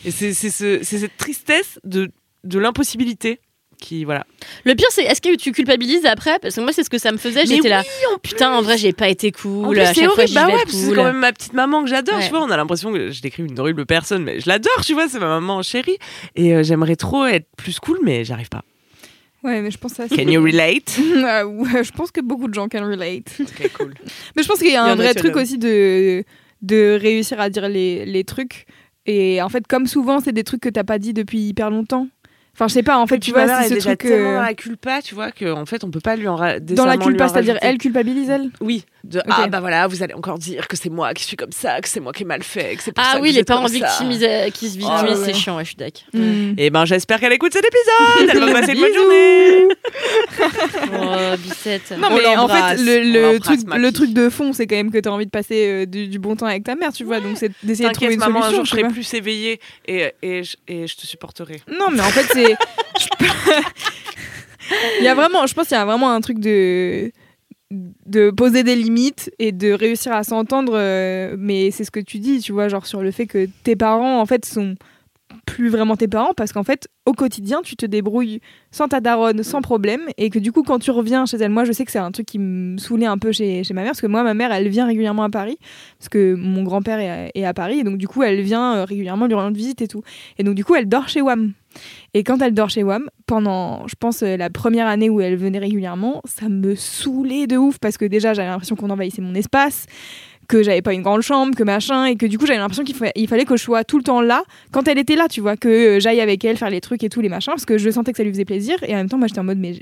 Et c'est c'est ce- c'est cette tristesse de, de l'impossibilité qui, voilà. Le pire, c'est est-ce que tu culpabilises après? Parce que moi, c'est ce que ça me faisait. J'étais là, en putain, en vrai, j'ai pas été En cool. c'est fois, horrible, bah ouais, c'est cool. quand même ma petite maman que j'adore, Ouais. tu vois. On a l'impression que je décris une horrible personne, mais je l'adore, tu vois, c'est ma maman chérie. Et euh, j'aimerais trop être plus cool, mais j'arrive pas. Ouais, mais je pense que ça. Can you relate? Ah, ouais, je pense que beaucoup de gens can relate. Ok, cool. Mais je pense qu'il y a y un vrai truc aussi de, de réussir à dire les, les trucs. Et en fait, comme souvent, c'est des trucs que t'as pas dit depuis hyper longtemps. Enfin, je sais pas, en fait, tu vois, c'est ce déjà truc. tellement euh, dans la culpa, tu vois, qu'en fait, on peut pas lui en ra- dans la culpa, en c'est-à-dire elle culpabilise elle? Oui, de ah bah voilà, vous allez encore dire que c'est moi qui suis comme ça, que c'est moi qui ai mal fait, que c'est pour ça Ah que oui, vous les parents victimisés, qui se Oh, victimisent, ouais. c'est chiant, ouais, je suis d'accord. Mm. Et ben j'espère qu'elle écoute cet épisode. Elle va passer une bonne journée. Oh, Bicette. Non, On mais en fait, le, truc, le truc de fond, c'est quand même que t'as envie de passer euh, du, du bon temps avec ta mère, tu vois. Donc, c'est d'essayer de trouver une maman, un solution. jour je serai plus éveillée et, et, je, et je te supporterai. Non, mais en fait, c'est. Je pense qu'il y a vraiment un truc de de poser des limites et de réussir à s'entendre euh, mais c'est ce que tu dis tu vois genre sur le fait que tes parents en fait sont plus vraiment tes parents parce qu'en fait au quotidien tu te débrouilles sans ta daronne sans problème et que du coup quand tu reviens chez elle moi je sais que c'est un truc qui me saoulait un peu chez, chez ma mère parce que moi ma mère elle vient régulièrement à Paris parce que mon grand-père est, est à Paris et donc du coup elle vient euh, régulièrement lui rendre visite et tout. Et donc du coup elle dort chez WAM et quand elle dort chez WAM, pendant, je pense, euh, la première année où elle venait régulièrement, ça me saoulait de ouf parce que déjà j'avais l'impression qu'on envahissait mon espace, que j'avais pas une grande chambre, que machin, et que du coup j'avais l'impression qu'il fa- il fallait que je sois tout le temps là quand elle était là, tu vois, que euh, j'aille avec elle faire les trucs et tout, les machins, parce que je sentais que ça lui faisait plaisir, et en même temps, moi j'étais en mode, mais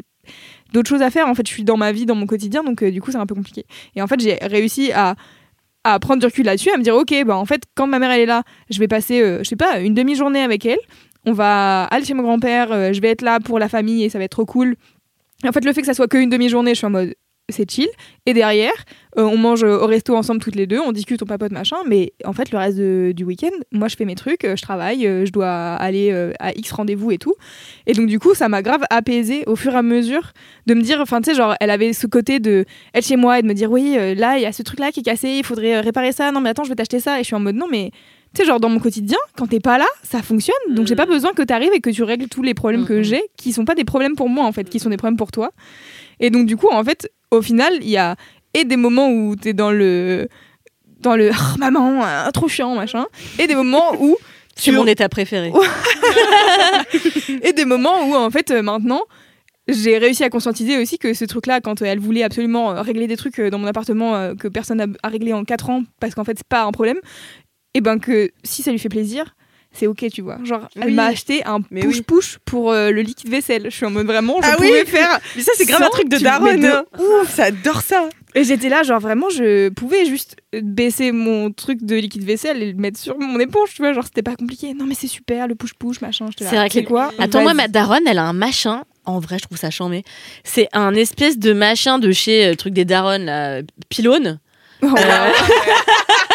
d'autres choses à faire, en fait, je suis dans ma vie, dans mon quotidien, donc euh, du coup c'est un peu compliqué. Et en fait, j'ai réussi à à prendre du recul là-dessus, à me dire ok, bah en fait quand ma mère elle est là, je vais passer, euh, je sais pas, une demi-journée avec elle. On va aller chez mon grand-père, je vais être là pour la famille et ça va être trop cool. En fait, le fait que ça soit qu'une demi-journée, je suis en mode c'est chill. Et derrière, euh, on mange au resto ensemble toutes les deux, on discute, on papote, machin. Mais en fait, le reste de- du week-end, moi, je fais mes trucs, euh, je travaille, euh, je dois aller euh, à X rendez-vous et tout. Et donc, du coup, ça m'a grave apaisé au fur et à mesure de me dire, enfin, tu sais, genre, elle avait ce côté de être chez moi et de me dire, oui, euh, là, il y a ce truc-là qui est cassé, il faudrait euh, réparer ça. Non, mais attends, je vais t'acheter ça. Et je suis en mode, non, mais tu sais, genre, dans mon quotidien, quand t'es pas là, ça fonctionne. Donc, j'ai pas besoin que t'arrives et que tu règles tous les problèmes que Mhm. j'ai, qui sont pas des problèmes pour moi, en fait, qui sont des problèmes pour toi. Et donc, du coup, en fait, au final, il y a et des moments où t'es dans le. dans le. Ah, maman, ah, trop chiant, machin. Et des moments où. C'est mon état préféré. et des moments où, en fait, euh, maintenant, j'ai réussi à conscientiser aussi que ce truc-là, quand euh, elle voulait absolument euh, régler des trucs euh, dans mon appartement euh, que personne n'a a réglé en 4 ans, parce qu'en fait, c'est pas un problème, et ben que si ça lui fait plaisir, c'est ok, tu vois. Genre, elle Oui. m'a acheté un push-push pour euh, le liquide vaisselle. Je suis en mode vraiment, je Ah oui pouvais faire. Mais ça, c'est grave un truc de daronne. de. Ouf, j'adore ça. Et j'étais là, genre vraiment, je pouvais juste baisser mon truc de liquide vaisselle et le mettre sur mon éponge, tu vois. Genre, c'était pas compliqué. Non, mais c'est super, le push-push, machin. C'est vrai que- quoi Attends, moi, ma daronne, elle a un machin. En vrai, je trouve ça chambé. C'est un espèce de machin de chez euh, truc des daronnes, là, pylône. Oh, Euh,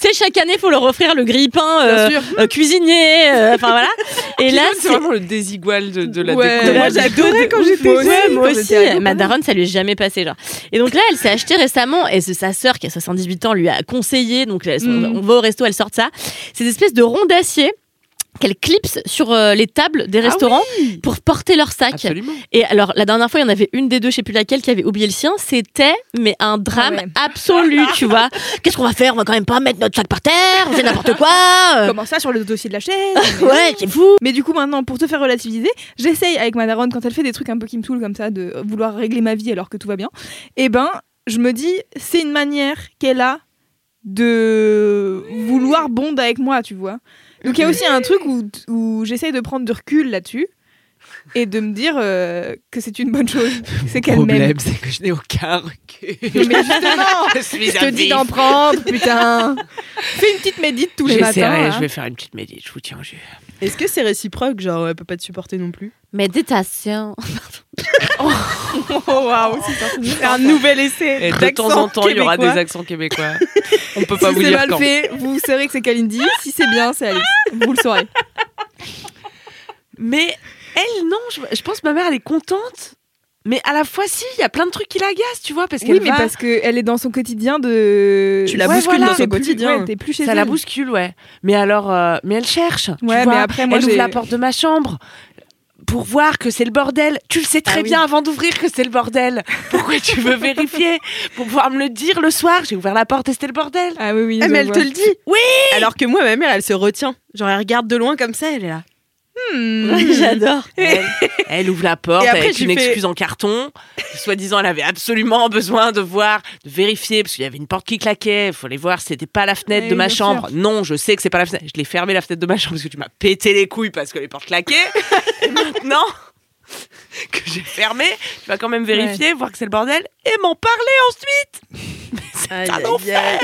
Tu sais, chaque année, il faut leur offrir le grille-pain euh, euh, cuisinier. euh, Enfin voilà. Et là, c'est vraiment le désigual de, de la Ouais. déco. Moi, j'adorais quand j'étais jeune, moi aussi. Ma daronne, ça lui est jamais passé, genre. Et donc là, elle s'est achetée récemment, et c'est sa sœur qui a 78 ans lui a conseillé. Donc Mm. on va au resto, elle sort ça. C'est des espèces de ronds d'acier qu'elle clipse sur euh, les tables des restaurants pour porter leur sac. Absolument. Et alors, la dernière fois, il y en avait une des deux, je sais plus laquelle, qui avait oublié le sien. C'était, mais un drame Ah ouais. absolu, tu vois. Qu'est-ce qu'on va faire? On va quand même pas mettre notre sac par terre, c'est n'importe quoi. euh. Comment ça sur le dossier de la chaise Ouais, c'est fou. Mais du coup, maintenant, pour te faire relativiser, j'essaye avec ma daronne, quand elle fait des trucs un peu qui me saoulent comme ça, de vouloir régler ma vie alors que tout va bien, et ben, je me dis, c'est une manière qu'elle a de vouloir bond avec moi, tu vois. Donc il y a aussi un truc où, où j'essaye de prendre du recul là-dessus et de me dire euh, que c'est une bonne chose. C'est Le qu'elle m'aime. problème, c'est que je n'ai aucun recul. Mais justement, je suis je te dis d'en prendre, putain. Fais une petite médite tous les matins. J'essaierai, hein. je vais faire une petite médite, je vous tiens au jus. Est-ce que c'est réciproque Genre, elle peut pas te supporter non plus? Méditation. Oh waouh, c'est un nouvel essai. Et de temps en temps, il y aura des accents québécois. On peut pas si vous c'est dire mal quand. fait, vous saurez que c'est Kalindi. Si c'est bien, c'est Alice. Vous le saurez. Mais elle, non, je, je pense que ma mère, elle est contente. Mais à la fois, si, il y a plein de trucs qui l'agacent, tu vois, parce qu'elle Oui, mais va- parce qu'elle est dans son quotidien de. Tu la Ouais, bouscules voilà. dans T'es son plus- quotidien. ouais, T'es plus chez ça elle. la bouscule, ouais. Mais alors, euh, mais elle cherche. tu Ouais, vois. mais après, moi, elle ouvre j'ai- la porte de ma chambre pour voir que c'est le bordel. Tu le sais très Ah oui. bien avant d'ouvrir que c'est le bordel. Pourquoi tu veux vérifier Pour pouvoir me le dire le soir? J'ai ouvert la porte et c'était le bordel. Ah oui, oui. Ah, je mais elle vois. te le dit Oui Alors que moi, ma mère, elle se retient. Genre, elle regarde de loin comme ça, elle est là. Hmm. J'adore. Elle, elle ouvre la porte après, avec tu une fais- excuse en carton. Soi-disant, elle avait absolument besoin de voir, de vérifier, parce qu'il y avait une porte qui claquait. Il fallait voir si c'était pas la fenêtre Oui, de ma chambre. Non, je sais que c'est pas la fenêtre. Je l'ai fermé la fenêtre de ma chambre parce que tu m'as pété les couilles parce que les portes claquaient. Et maintenant que j'ai fermé, tu vas quand même vérifier, voir que c'est le bordel et m'en parler ensuite. Mais c'est un enfer.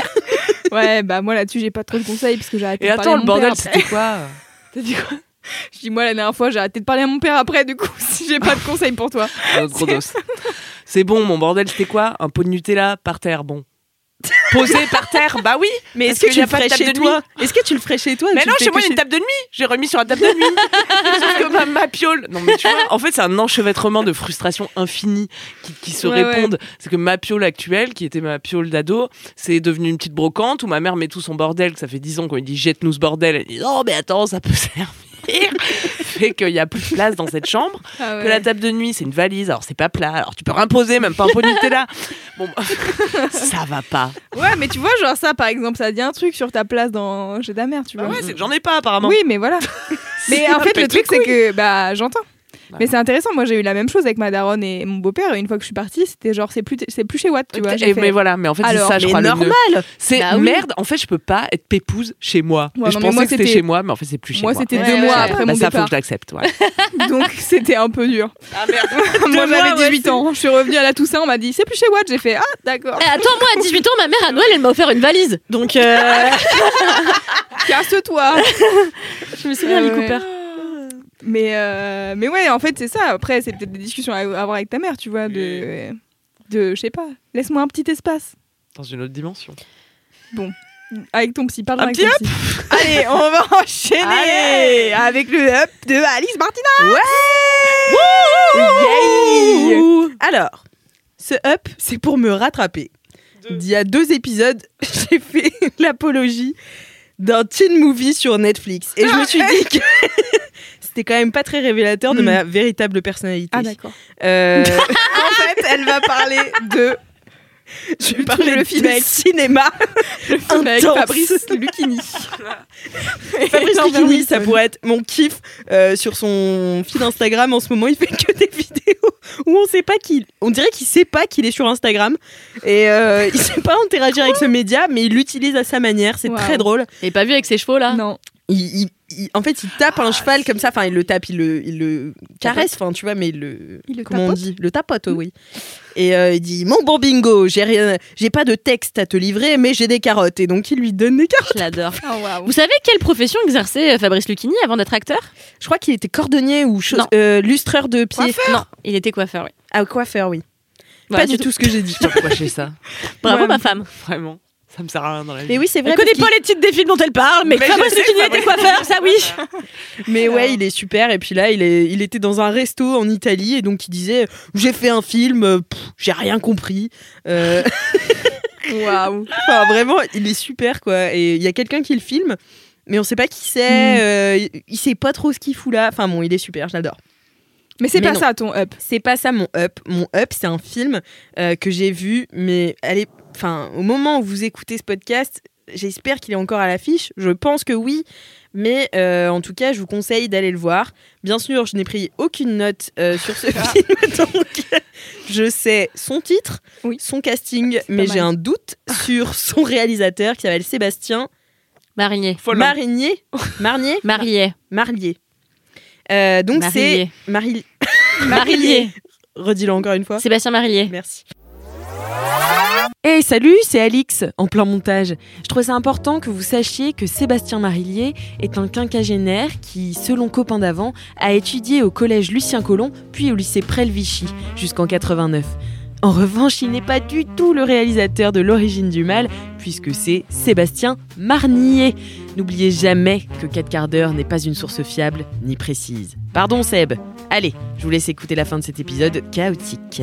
Ouais, bah moi là-dessus, j'ai pas trop de conseils parce que j'ai arrêté Et de parler attends, le mon bordel, c'était quoi T'as dit quoi? Je dis, moi la dernière fois, j'ai arrêté de parler à mon père après, du coup, si j'ai pas de conseils pour toi. Un gros dos. C'est bon, mon bordel, c'était quoi Un pot de Nutella par terre, bon. Posé par terre, bah oui. Mais est-ce que qu'il tu le ferais table chez de toi Est-ce que tu le ferais chez toi Mais non, chez moi, que il y a une table de nuit. J'ai remis sur la table de nuit. Sauf que ma, ma piole. Non, mais tu vois, en fait, c'est un enchevêtrement de frustration infinie qui, qui se Ouais, répondent. C'est que ma piole actuelle, qui était ma piole d'ado, c'est devenu une petite brocante où ma mère met tout son bordel, que ça fait 10 ans qu'on lui dit jette-nous ce bordel. Elle dit oh, mais attends, ça peut servir. Fait qu'il y a plus de place dans cette chambre. Ah Que la table de nuit, c'est une valise. Alors, c'est pas plat. Alors, tu peux rien poser, même pas un pot de Nutella. Bon, ça va pas. Ouais, mais tu vois, genre ça, par exemple, ça dit un truc sur ta place dans chez ta mère, tu vois. Ouais, c'est que j'en ai pas, apparemment. Oui, mais voilà. mais en fait, le truc, c'est que, bah, j'entends. Ouais. Mais c'est intéressant. Moi, j'ai eu la même chose avec ma daronne et mon beau-père. Et une fois que je suis partie, c'était genre, c'est plus, c'est plus chez Watt, tu vois. Et- fait- mais voilà, mais en fait, c'est ça, je crois. normal C'est Bah oui. merde, en fait, je peux pas être pépouse chez moi. Ouais, je pensais moi, que c'était c'était- chez moi, mais en fait, c'est plus chez moi. Moi, c'était Ouais, deux ouais, mois ouais. après bah, mon ça, faut départ. que je l'accepte. Ouais. Donc, c'était un peu dur. Ah merde. moi, mois, j'avais ouais, 18 ans. Je suis revenue à la Toussaint. On m'a dit, c'est plus chez Watt. J'ai fait, ah, d'accord. Eh, attends, moi à 18 ans, ma mère à Noël, elle m'a offert une valise. Donc, euh, Casse-toi. je me souviens, Euh. Cooper. Mais, euh, mais ouais, en fait, c'est ça. Après, c'est peut-être des discussions à avoir avec ta mère, tu vois. De, de je sais pas, laisse-moi un petit espace. Dans une autre dimension. Avec ton psy, parle Un avec petit ton psy. Allez, on va enchaîner Allez. avec le up de Alice Martina. Yay Alors, ce up, c'est pour me rattraper. Il y a deux épisodes, j'ai fait l'apologie d'un teen movie sur Netflix. Et je me suis dit que c'était quand même pas très révélateur de Hmm. ma véritable personnalité. Ah d'accord. Euh, en fait, elle va parler de je vais Le parler film de film avec- cinéma. le film avec. Fabrice Lucchini. Fabrice Lucchini, ça pourrait être mon kiff euh, sur son feed Instagram en ce moment. Il fait que des vidéos où on sait pas qu'il, on dirait qu'il sait pas qu'il est sur Instagram et euh, il sait pas interagir avec ce média, mais il l'utilise à sa manière. C'est Wow. très drôle. Et pas vu avec ses chevaux là? Non. Il, il- il- en fait, il tape un cheval comme ça. Enfin, il le tape, il le, il le caresse. Enfin, tu vois, mais il le, Il le comment on tapote dit, le tapote, oui. Et euh, il dit mon bon bingo, j'ai rien, j'ai pas de texte à te livrer, mais j'ai des carottes. Et donc il lui donne des carottes. Je l'adore. Oh, waouh. Vous savez quelle profession exerçait euh, Fabrice Lucchini avant d'être acteur? Je crois qu'il était cordonnier ou chose- euh, lustreur de pied. Non, il était coiffeur, oui. Ah, coiffeur, oui. Voilà, pas du tout ce que j'ai dit. Fais ça? Bravo Ouais. ma femme. Vraiment. Ça me sert à rien dans la vie. Mais oui, c'est vrai. Elle connaît pas les titres des films dont elle parle, mais, Mais Fabrice Lucchini était coiffeur, ça oui. Mais ouais, il est super. Et puis là, il, est... il était dans un resto en Italie et donc il disait J'ai fait un film, euh, j'ai rien compris. Euh, Waouh. Enfin, vraiment, il est super, quoi. Et il y a quelqu'un qui le filme, mais on sait pas qui Mm. c'est. euh, il- sait pas trop ce qu'il fout là. Enfin, bon, il est super, je l'adore. Mais c'est pas non. ça ton up. C'est pas ça mon up. Mon up, c'est un film euh, que j'ai vu, mais allez, enfin, au moment où vous écoutez ce podcast, j'espère qu'il est encore à l'affiche. Je pense que oui, mais euh, en tout cas, je vous conseille d'aller le voir. Bien sûr, je n'ai pris aucune note euh, sur ce film, donc je sais son titre, Oui. son casting, C'est mais j'ai un doute sur son réalisateur qui s'appelle Sébastien Marinier. Marinier. Marnier Marié. Marlier. Euh, donc c'est Marillier. Maril... Marillier. Redis-le encore une fois. Sébastien Marillier. Merci. Hey, salut, c'est Alix, en plein montage. Je trouvais ça important que vous sachiez que Sébastien Marillier est un quinquagénaire qui, selon copain d'avant, a étudié au collège Lucien Colomb, puis au lycée Prel-Vichy, jusqu'en 89. En revanche, il n'est pas du tout le réalisateur de L'origine du mal, puisque c'est Sébastien Marnier. N'oubliez jamais que 4 quarts d'heure n'est pas une source fiable ni précise. Pardon Seb. Allez, je vous laisse écouter la fin de cet épisode chaotique.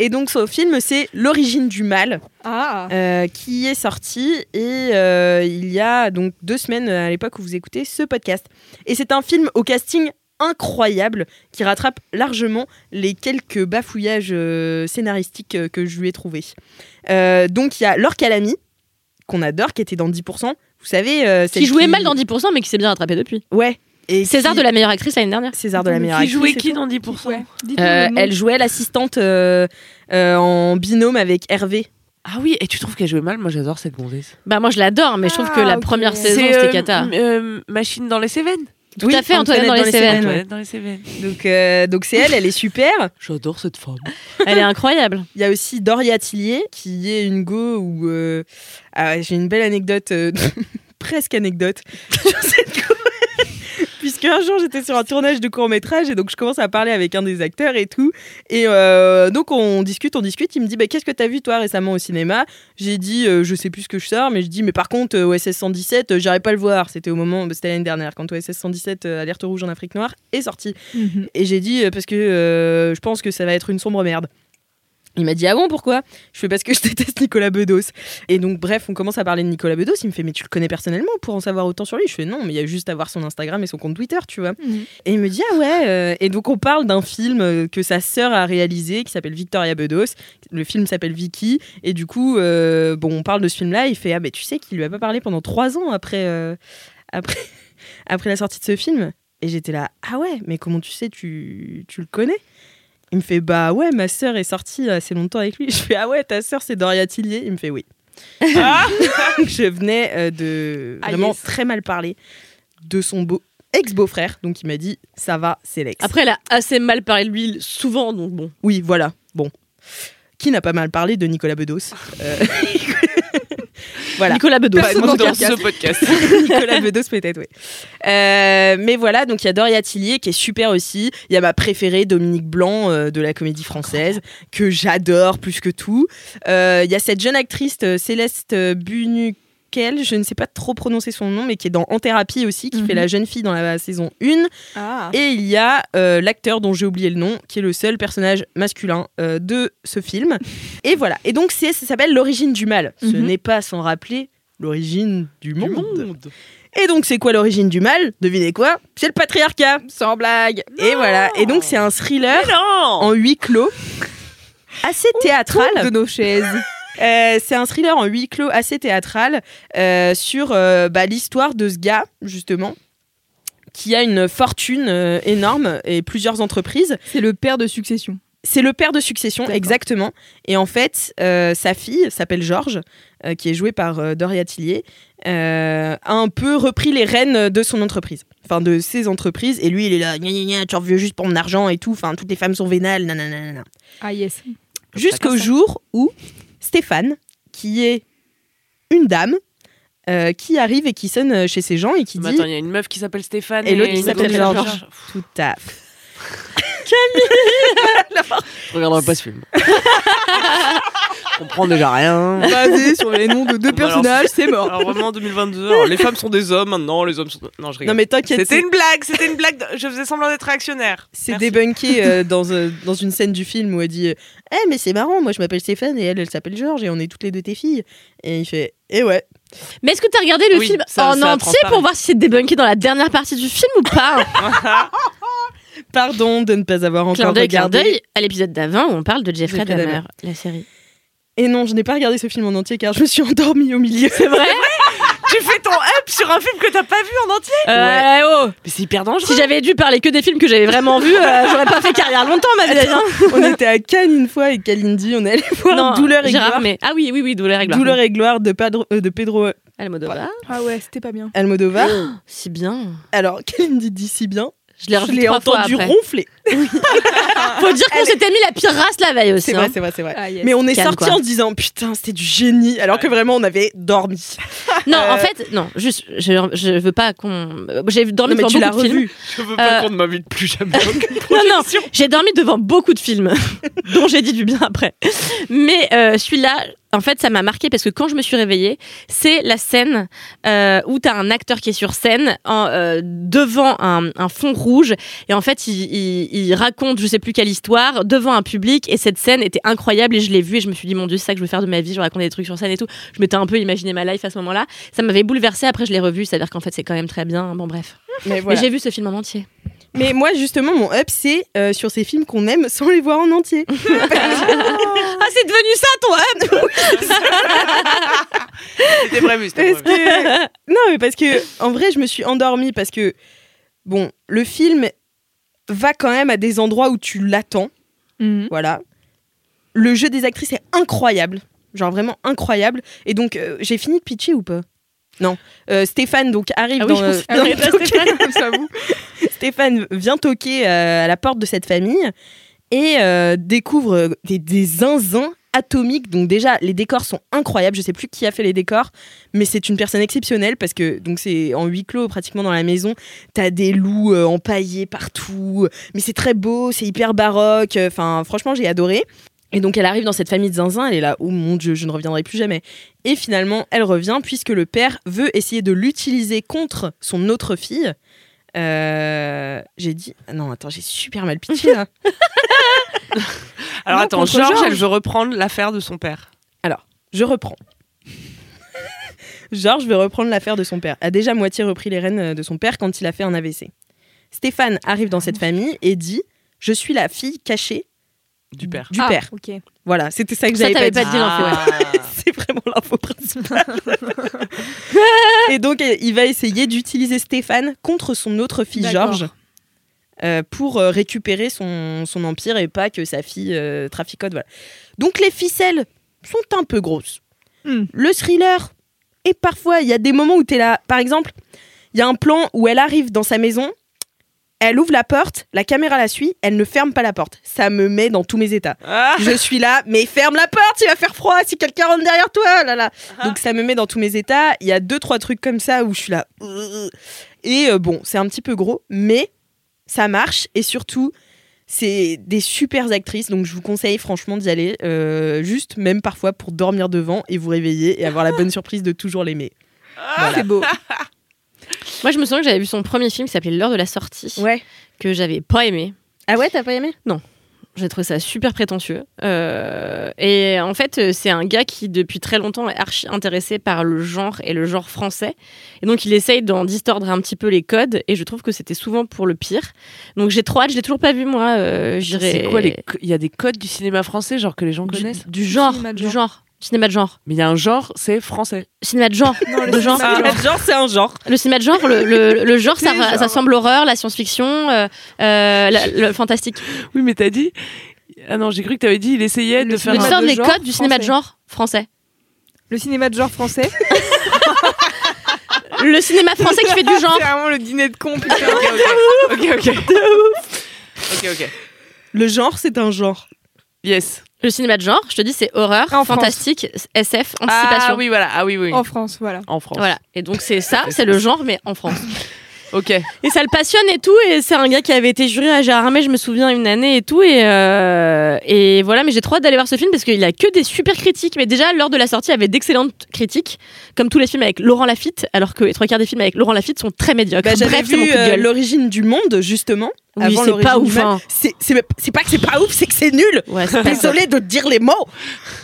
Et donc ce film, c'est L'origine du mal, Ah. euh, qui est sorti et euh, il y a donc deux semaines à l'époque où vous écoutez ce podcast. Et c'est un film au casting incroyable qui rattrape largement les quelques bafouillages euh, scénaristiques que je lui ai trouvés. Donc il y a Laure Calamy, qu'on adore, qui était dans 10%. Vous savez, Qui jouait mal dans 10%, mais qui s'est bien rattrapé depuis. Ouais. Et César qui- de la meilleure actrice l'année dernière. César de la meilleure Qui actrice. jouait qui dans 10% Ouais. Euh. Elle jouait l'assistante euh, euh, en binôme avec Hervé. Ah oui, et tu trouves qu'elle jouait mal? Moi j'adore cette gonzesse. Bah moi je l'adore, mais je trouve que Ah, la ok. première saison C'est c'était euh, cata. euh, Machine dans les Cévennes. Tout à fait, Antoinette dans les Cévennes. ouais. Dans les Cévennes. Donc euh, donc c'est elle, elle est super. J'adore cette femme. Elle est incroyable. Il y a aussi Doria Tillier qui est une go où euh, ah, j'ai une belle anecdote, euh, presque anecdote sur cette go. Un jour j'étais sur un tournage de court métrage et donc je commence à parler avec un des acteurs et tout. Et euh, donc on discute, on discute. Il me dit bah, Qu'est-ce que t'as vu toi récemment au cinéma? J'ai dit euh, Je sais plus ce que je sors, mais je dis Mais par contre, OSS 117, euh, j'arrive pas à le voir. C'était au moment, bah, c'était l'année dernière quand OSS 117, euh, Alerte rouge en Afrique noire, est sorti. Mhm. Et j'ai dit parce que je pense que ça va être une sombre merde. Il m'a dit ah bon pourquoi? Je fais parce que je déteste Nicolas Bedos. Et donc bref, on commence à parler de Nicolas Bedos. Il me fait mais tu le connais personnellement pour en savoir autant sur lui? Je fais non, mais il y a juste à voir son Instagram et son compte Twitter, tu vois. Mhm. Et il me dit ah ouais. euh, Et donc on parle d'un film euh, que sa sœur a réalisé qui s'appelle Victoria Bedos. Le film s'appelle Vicky. Et du coup, euh, bon, on parle de ce film-là. Il fait ah ben tu sais qu'il lui a pas parlé pendant trois ans après euh, après après la sortie de ce film. Et j'étais là ah ouais, mais comment tu sais tu tu le connais? Il me fait bah ouais ma sœur est sortie assez longtemps avec lui. Je fais ah ouais ta sœur c'est Doria Tillier. Il me fait oui. je venais euh, de Ah, vraiment yes. très mal parler de son beau ex-beau-frère. Donc il m'a dit ça va c'est l'ex. Après elle a assez mal parlé de lui souvent, donc bon. Oui voilà bon. Qui n'a pas mal parlé de Nicolas Bedos Euh, Voilà. Nicolas Bedos. Personne Dans dans ce le podcast. Nicolas Bedos peut-être, oui. Euh, mais voilà, donc il y a Doria Tillier qui est super aussi. Il y a ma préférée, Dominique Blanc euh, de la comédie française, que j'adore plus que tout. Euh, Il y a cette jeune actrice Céleste Bunuc Je ne sais pas trop prononcer son nom, mais qui est dans En thérapie aussi, qui Mhm. fait la jeune fille dans la saison 1. Ah. Et il y a euh, l'acteur dont j'ai oublié le nom, qui est le seul personnage masculin euh, de ce film. Et voilà. Et donc, c'est, ça s'appelle L'origine du mal. Ce Mhm. n'est pas sans rappeler l'origine du monde. Et donc, c'est quoi l'origine du mal? Devinez quoi? C'est le patriarcat. Sans blague. Et voilà. Et donc, c'est un thriller Non en huis clos, assez théâtral. de nos chaises. Euh, c'est un thriller en huis clos assez théâtral euh, sur euh, bah, l'histoire de ce gars, justement, qui a une fortune euh, énorme et plusieurs entreprises. C'est le père de succession. C'est le père de succession, exactement. Et en fait, euh, sa fille s'appelle Georges, euh, qui est jouée par euh, Doria Tillier, euh, a un peu repris les rênes de son entreprise, enfin de ses entreprises. Et lui, il est là, gna gna gna, tu en veux juste pour mon argent et tout. Enfin, toutes les femmes sont vénales, nanana. nanana. Ah yes. Jusqu'au jour où Stéphane, qui est une dame, euh, qui arrive et qui sonne chez ces gens et qui Mais dit attends, il y a une meuf qui s'appelle Stéphane Et l'autre qui s'appelle Georges. tout à fait. Je regarderai pas ce film. On comprend déjà rien. Basé sur les noms de deux personnages, c'est mort. Alors vraiment 2022, alors, les femmes sont des hommes maintenant, les hommes sont... Non, je rigole. Non mais t'inquiète, C'était une blague, c'était une blague. Je faisais semblant d'être réactionnaire. c'est Merci. débunké euh, dans, euh, dans une scène du film où elle dit Eh mais c'est marrant, moi je m'appelle Stéphane et elle, elle s'appelle Georges et on est toutes les deux tes filles. Et il fait Eh ouais. Mais est-ce que t'as regardé le Oui, film ça- en ça entier pour voir si c'est débunké dans la dernière partie du film ou pas Pardon de ne pas avoir Clin encore clin regardé. d'œil à l'épisode d'avant où on parle de Jeffrey Jeffrey Dahmer, la série. Et non, je n'ai pas regardé ce film en entier car je me suis endormie au milieu. C'est vrai Tu fais ton up sur un film que t'as pas vu en entier Euh, oh Mais c'est hyper dangereux. Si j'avais dû parler que des films que j'avais vraiment vus, euh, j'aurais pas fait carrière longtemps, ma vieille. hein. on était à Cannes une fois et Kalindi, on est allé voir Non, Douleur et Gérard, gloire. mais ah oui, oui, oui, douleur et gloire. Douleur et gloire de, Padro- euh, de Pedro Almodovar. Ah ouais, c'était pas bien. Almodovar. Si bien. Alors, Kalindi dit si bien. Je l'ai Je revu l'ai trois fois entendu après. ronfler. Faut dire qu'on s'était mis la pire race la veille aussi. C'est vrai, hein. c'est vrai, c'est vrai. Ah, yes. Mais on est Calme, sorti quoi. en se disant putain, c'était du génie, alors que vraiment on avait dormi. Non, Euh, en fait, non, juste, je, je veux pas qu'on. euh, J'ai dormi Non, mais devant tu l'as beaucoup de films. revu. Je veux pas Euh, qu'on ne m'invite plus jamais. à aucune Non, non, projection. j'ai dormi devant beaucoup de films, dont j'ai dit du bien après. Mais euh, celui-là, en fait, ça m'a marqué parce que quand je me suis réveillée, c'est la scène euh, où tu as un acteur qui est sur scène en, euh, devant un, un fond rouge et en fait, il, il- il raconte je sais plus quelle histoire devant un public et cette scène était incroyable et je l'ai vue et je me suis dit mon dieu, c'est ça que je veux faire de ma vie, je raconte des trucs sur scène et tout. Je m'étais un peu imaginé ma life à ce moment-là. Ça m'avait bouleversée, après je l'ai revu, c'est-à-dire qu'en fait, c'est quand même très bien. Bon, bref. Mais Mais j'ai vu ce film en entier. Mais moi, justement, mon up, c'est euh, sur ces films qu'on aime sans les voir en entier. Ah, c'est devenu ça ton C'était prévu, c'était prévu. que... non, mais parce que, en vrai, je me suis endormie parce que, bon, le film va quand même à des endroits où tu l'attends. Mhm. Voilà. Le jeu des actrices est incroyable. Genre vraiment incroyable. Et donc, euh, j'ai fini de pitcher ou pas? Non. Euh, Stéphane donc arrive Ah oui, dans, toquer- j'avoue. Stéphane vient toquer euh, à la porte de cette famille et euh, découvre des, des zinzins atomiques. Donc déjà, les décors sont incroyables. Je sais plus qui a fait les décors, mais c'est une personne exceptionnelle parce que donc c'est en huis clos pratiquement dans la maison. T'as des loups euh, empaillés partout, mais c'est très beau, c'est hyper baroque. Enfin, franchement, j'ai adoré. Et donc elle arrive dans cette famille de zinzin, elle est là, oh mon dieu, je ne reviendrai plus jamais. Et finalement, elle revient puisque le père veut essayer de l'utiliser contre son autre fille. Euh, j'ai dit, ah non, attends, j'ai super mal pitché là. Alors Non, attends, Georges, elle veut reprendre l'affaire de son père. Je reprends. Georges veut reprendre l'affaire de son père. A déjà moitié repris les rênes de son père quand il a fait un AVC. Stéphane arrive dans cette famille et dit Je suis la fille cachée Du père. du Ah, père. Ok. Voilà, c'était ça que Ça, j'avais t'avais pas, pas dit. dit l'info, ouais. C'est vraiment l'info principale. et donc, il va essayer d'utiliser Stéphane contre son autre fille. Georges, euh, pour euh, récupérer son, son empire et pas que sa fille euh, traficote. Voilà. Donc, les ficelles sont un peu grosses. Hmm. Le thriller, et parfois, il y a des moments où tu es là. Par exemple, il y a un plan où elle arrive dans sa maison. Elle ouvre la porte, la caméra la suit, elle ne ferme pas la porte. Ça me met dans tous mes états. Ah Je suis là, mais ferme la porte, il va faire froid si quelqu'un rentre derrière toi. Là, là. Donc ça me met dans tous mes états. Il y a deux, trois trucs comme ça où je suis là. Et euh, bon, c'est un petit peu gros, mais ça marche. Et surtout, c'est des super actrices. Donc je vous conseille franchement d'y aller. euh, juste, même parfois, pour dormir devant et vous réveiller et avoir la bonne surprise de toujours l'aimer. C'est beau. Moi, je me souviens que j'avais vu son premier film qui s'appelait L'heure de la sortie, Ouais. que j'avais pas aimé. Ah ouais, t'as pas aimé? J'ai trouvé ça super prétentieux. Euh, et en fait, euh, c'est un gars qui, depuis très longtemps, est archi intéressé par le genre et le genre français. Et donc, il essaye d'en distordre un petit peu les codes. Et je trouve que c'était souvent pour le pire. Donc, j'ai trop hâte. Je l'ai toujours pas vu, moi. Euh, J'irai. C'est quoi les Il y a des codes du cinéma français, genre que les gens du, connaissent? du genre, du genre. genre. Cinéma de genre. Mais il y a un genre, c'est français. Cinéma de genre. Non, le de genre. cinéma de genre, c'est un genre. Le cinéma de genre, le, le- le genre, ça, ça semble l'horreur, la science-fiction, euh, euh, la- le fantastique. Oui, mais t'as dit. Ah non, j'ai cru que t'avais dit il essayait Le de faire de les genre codes du cinéma de genre français. Le cinéma de genre français. Le cinéma français qui fait du genre. C'est vraiment le dîner de con, putain. Ok, ok. ok, ok. Le genre, c'est un genre. Yes. Le cinéma de genre, je te dis, c'est horreur, En France. fantastique, SF, anticipation. Ah oui, voilà. Ah oui, oui. En France, voilà. En France. Voilà. Et donc c'est ça, c'est le genre, mais en France. Ok. Et ça le passionne et tout. Et c'est un gars qui avait été juré à Gérard Armé, je me souviens, une année et tout. Et, euh, et voilà, mais j'ai trop hâte d'aller voir ce film parce qu'il a que des super critiques. Mais déjà, lors de la sortie, il y avait d'excellentes critiques, comme tous les films avec Laurent Lafitte, alors que les trois quarts des films avec Laurent Lafitte sont très médiocres. Bah, J'avais vu euh, l'origine du monde, justement. Oui, c'est pas ouf, hein. C'est pas que c'est pas ouf, c'est que c'est nul. Ouais. Désolée de te dire les mots.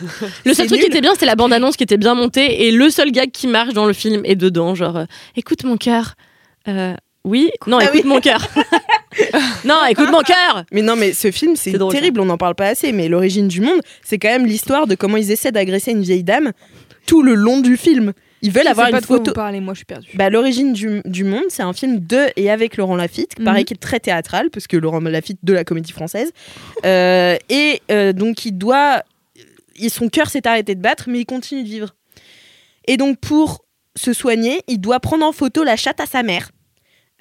Le seul truc nul. qui était bien, c'était la bande-annonce qui était bien montée et le seul gag qui marche dans le film est dedans, genre euh, écoute mon cœur. Euh, oui, non, Ah écoute oui. mon cœur. non, écoute mon cœur. Mais non, mais ce film, c'est terrible, on n'en parle pas assez. Mais l'origine du monde, c'est quand même l'histoire de comment ils essaient d'agresser une vieille dame tout le long du film. Ils veulent Je avoir sais pas une de quoi photo. vous parlez, moi je suis perdue. Bah, l'origine du, du monde, c'est un film de et avec Laurent Lafitte, Mhm. pareil qui est très théâtral, parce que Laurent Lafitte de la comédie française. Euh, et euh, donc, il doit. Son cœur s'est arrêté de battre, mais il continue de vivre. Et donc, pour se soigner, il doit prendre en photo la chatte à sa mère.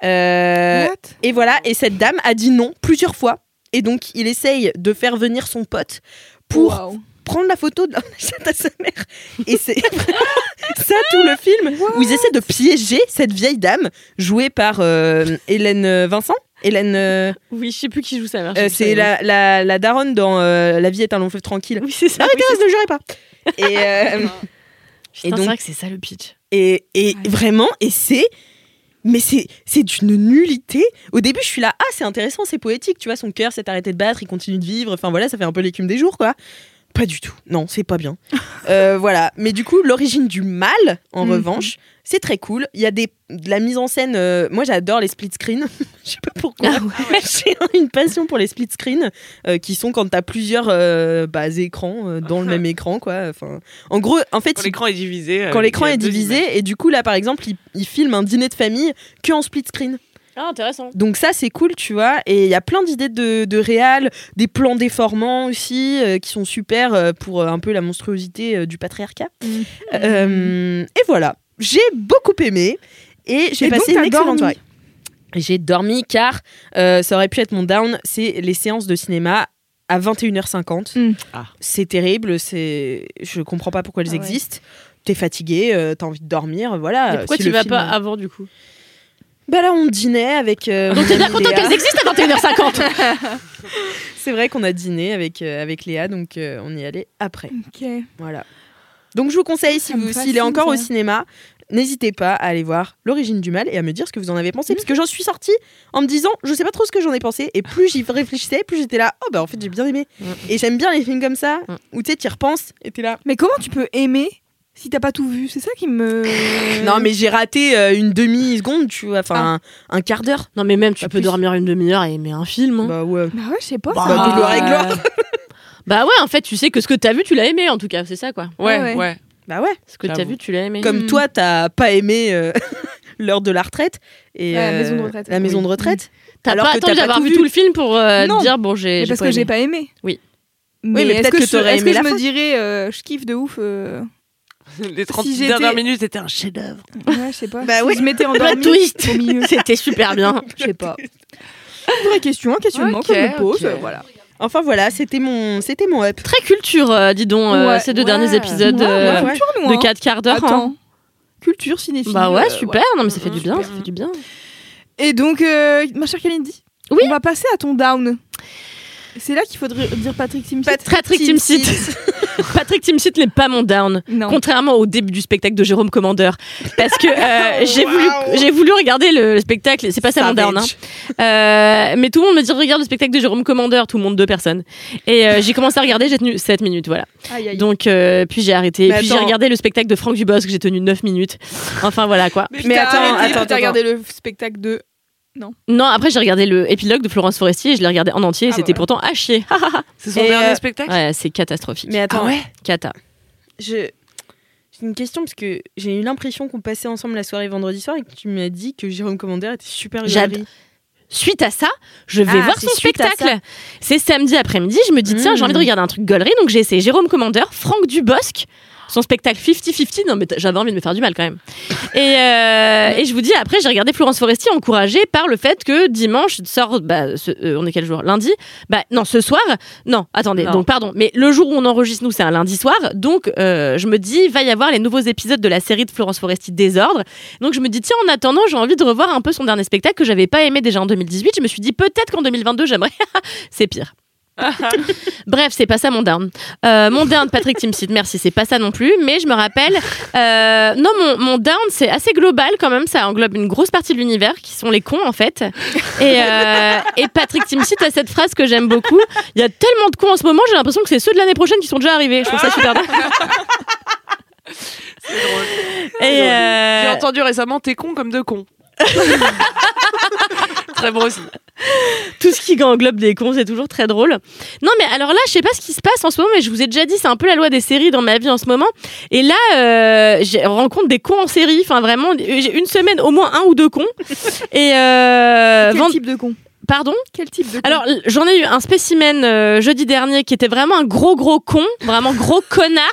Euh, What? et voilà, et cette dame a dit non plusieurs fois. Et donc, il essaye de faire venir son pote pour prendre la photo de la chatte à sa mère. Et c'est ça tout le film où ils essaient de piéger cette vieille dame jouée par euh, Hélène Vincent? Hélène, euh, Oui, je sais plus qui joue sa mère. euh, c'est la, la, la daronne dans euh, La vie est un long fleuve tranquille. Oui, c'est ça. Arrêtez, oui, ne jurez pas. Et, c'est- et donc- c'est vrai que c'est ça le pitch. et, et vraiment, et c'est. Mais c'est c'est d'une nullité. Au début, je suis là, ah, c'est intéressant, c'est poétique, tu vois, son cœur s'est arrêté de battre, il continue de vivre. Enfin voilà, ça fait un peu l'écume des jours, quoi. Pas du tout. Non, c'est pas bien. Euh, voilà. Mais du coup, l'origine du mal, en Mhm. revanche, c'est très cool. Il y a des, de la mise en scène. euh, moi, j'adore les split screen. Je sais pas pourquoi. J'ai une passion pour les split screen euh, qui sont quand t'as plusieurs euh, bah, écrans euh, dans le même écran, quoi. Enfin, en gros, en fait, Quand ils- l'écran est divisé. quand l'écran est divisé images. et du coup là par exemple il, il filme un dîner de famille que en split screen Ah, intéressant. donc ça c'est cool tu vois et il y a plein d'idées de, de réal des plans déformants aussi euh, qui sont super euh, pour euh, un peu la monstruosité euh, du patriarcat. Euh, et voilà j'ai beaucoup aimé et j'ai donc, passé t'as une excellente soirée j'ai dormi car euh, ça aurait pu être mon down c'est les séances de cinéma à 21h50 Mm. Ah. c'est terrible c'est je comprends pas pourquoi elles Ah ouais. existent t'es fatigué euh, t'as envie de dormir voilà Et pourquoi Si tu vas film- pas avant du coup? Bah là on dînait avec euh, Donc t'es bien content qu'elles existent à 21h50 c'est vrai qu'on a dîné avec euh, avec Léa donc euh, on y allait après. Ok. voilà. Donc je vous conseille si Ça me vous- s'il fascine, est encore au cinéma n'hésitez pas à aller voir l'origine du mal et à me dire ce que vous en avez pensé parce que j'en suis sortie en me disant je sais pas trop ce que j'en ai pensé et plus j'y réfléchissais plus j'étais là oh bah en fait j'ai bien aimé. Et j'aime bien les films comme ça Mm. où tu sais tu y repenses et t'es là. Mais comment tu peux aimer si t'as pas tout vu C'est ça qui me. non mais j'ai raté euh, une demi seconde tu vois enfin un, un quart d'heure Non mais même tu Pas peux plus. dormir une demi-heure et aimer un film. hein. bah ouais Bah ouais, je sais pas. Bah, Bah, gloire et gloire. Bah ouais, en fait, tu sais que ce que t'as vu, tu l'as aimé en tout cas, c'est ça quoi. Ouais, Ouais, bah ouais Ce que t'as J'avoue. vu, tu l'as aimé. comme Mm. toi t'as pas aimé euh, l'heure de la retraite et Ouais, la euh, maison de retraite. la maison Oui. de retraite T'as alors pas que attendu pas d'avoir tout vu tout le film pour euh, Non. dire bon j'ai. Mais j'ai parce pas que j'ai pas aimé. Oui. Mais, mais est-ce peut-être que, que je, t'aurais est-ce aimé que je me fin. dirais, euh, je kiffe de ouf euh, Les 30 Si j'étais- dernières minutes étaient un chef-d'œuvre. Ouais, je sais pas. Bah Si ouais. je m'étais endormie twist au milieu. C'était super bien. Je sais pas. Une vraie question, un questionnement Ok, que je me pose. Voilà. enfin voilà c'était mon c'était mon up Très culture, euh, dis donc, euh, Ouais, ces deux ouais. derniers épisodes Ouais, euh, ouais, culture, nous, de hein. 4 quarts d'heure. hein. Culture cinéphile. Bah ouais, super. Non mais ça fait du bien, ça fait du bien. Et donc, euh, ma chère Kalindi, Oui. on va passer à ton down. C'est là qu'il faudrait dire Patrick Timsit. Patrick Timsit. Patrick Timsit n'est pas mon down. Non. Contrairement au début du spectacle de Jérôme Commandeur. Parce que euh, j'ai voulu, regarder le, le spectacle. C'est pas ça mon down. hein. Euh, mais tout le monde me dit regarde le spectacle de Jérôme Commandeur. Tout le monde, deux personnes. Et euh, j'ai commencé à regarder, j'ai tenu 7 minutes. Voilà. Aïe, aïe. Donc, puis j'ai arrêté. Mais puis j'ai regardé le spectacle de Franck Dubosc, j'ai tenu 9 minutes. Enfin voilà quoi. mais, mais attends, attends, t'as attends. regardé le spectacle de. Non, après j'ai regardé le épilogue de Florence Forestier et je l'ai regardé en entier et Ah, c'était pourtant à chier. C'est son Et, dernier euh, spectacle? Ouais, c'est catastrophique. Mais attends, Ah ouais? Cata. je... j'ai une question parce que j'ai eu l'impression qu'on passait ensemble la soirée vendredi soir et que tu m'as dit que Jérôme Commander était super galerie. Suite à ça, je vais Ah, voir son spectacle. C'est samedi après-midi. Je me dis, tiens, j'ai envie de regarder un truc gaulerie. Donc j'ai essayé Jérôme Commandeur, Franck Dubosc, son spectacle 50-50. Non, mais j'avais envie de me faire du mal quand même. Et, euh, et je vous dis, après, j'ai regardé Florence Foresti encouragée par le fait que dimanche sort. Bah, ce- euh, on est quel jour? Lundi? Bah, non, ce soir? Non, attendez. Non. Donc, pardon. Mais le jour où on enregistre, nous, c'est un lundi soir. Donc, euh, je me dis, va y avoir les nouveaux épisodes de la série de Florence Foresti Désordre. Donc, je me dis, tiens, en attendant, j'ai envie de revoir un peu son dernier spectacle que j'avais pas aimé déjà en 2018. Je me suis dit, peut-être qu'en 2022, j'aimerais. c'est pire. Bref, c'est pas ça mon down. Euh, mon down, Patrick Timsit, merci, c'est pas ça non plus. Mais je me rappelle, euh, non, mon, mon down, c'est assez global quand même. Ça englobe une grosse partie de l'univers qui sont les cons en fait. Et, euh, et Patrick Timsit a cette phrase que j'aime beaucoup. Il y a tellement de cons en ce moment, j'ai l'impression que c'est ceux de l'année prochaine qui sont déjà arrivés. Je trouve ça super euh, J'ai entendu récemment t'es con comme deux cons. Très bon aussi. tout ce qui englobe des cons, c'est toujours très drôle. Non, mais alors là, je sais pas ce qui se passe en ce moment, mais je vous ai déjà dit, c'est un peu la loi des séries dans ma vie en ce moment. Et là, euh, je rencontre des cons en série. Enfin, vraiment, j'ai une semaine au moins un ou deux cons. Et euh, Quel vend- type de con pardon. Quel type de con Alors, j'en ai eu un spécimen euh, jeudi dernier qui était vraiment un gros gros con, vraiment gros connard.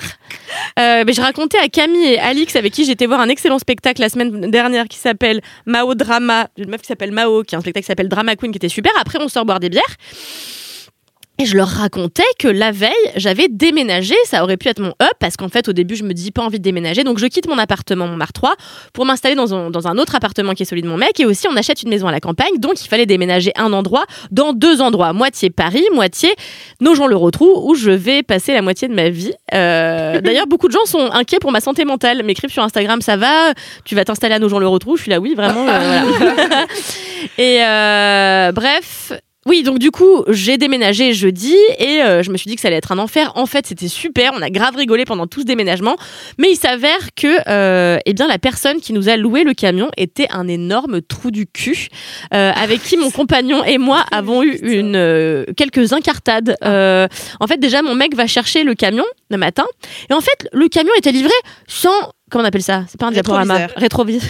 Euh, mais je racontais à Camille et Alix avec qui j'étais voir un excellent spectacle la semaine dernière qui s'appelle Mao Drama, une meuf qui s'appelle Mao, qui est un spectacle qui s'appelle Drama Queen qui était super. Après, on sort boire des bières. Et je leur racontais que la veille, j'avais déménagé. Ça aurait pu être mon up parce qu'en fait, au début, je me dis pas envie de déménager. Donc, je quitte mon appartement, mon Mar 3, pour m'installer dans un, dans un autre appartement qui est celui de mon mec. Et aussi, on achète une maison à la campagne. Donc, il fallait déménager un endroit dans deux endroits. Moitié Paris, moitié Nogent-le-Rotrou, où je vais passer la moitié de ma vie. Euh, D'ailleurs, beaucoup de gens sont inquiets pour ma santé mentale. M'écrivent sur Instagram, ça va Tu vas t'installer à Nogent-le-Rotrou Je suis là, oui, vraiment. euh, voilà. Et euh, bref. Oui, donc du coup, j'ai déménagé jeudi et euh, je me suis dit que ça allait être un enfer. En fait, c'était super. On a grave rigolé pendant tout ce déménagement. Mais il s'avère que, euh, eh bien, la personne qui nous a loué le camion était un énorme trou du cul, euh, avec qui mon compagnon et moi avons eu une euh, quelques incartades. Euh, en fait, déjà, mon mec va chercher le camion le matin et en fait, le camion était livré sans comment on appelle ça? C'est pas un diaporama, rétroviseur.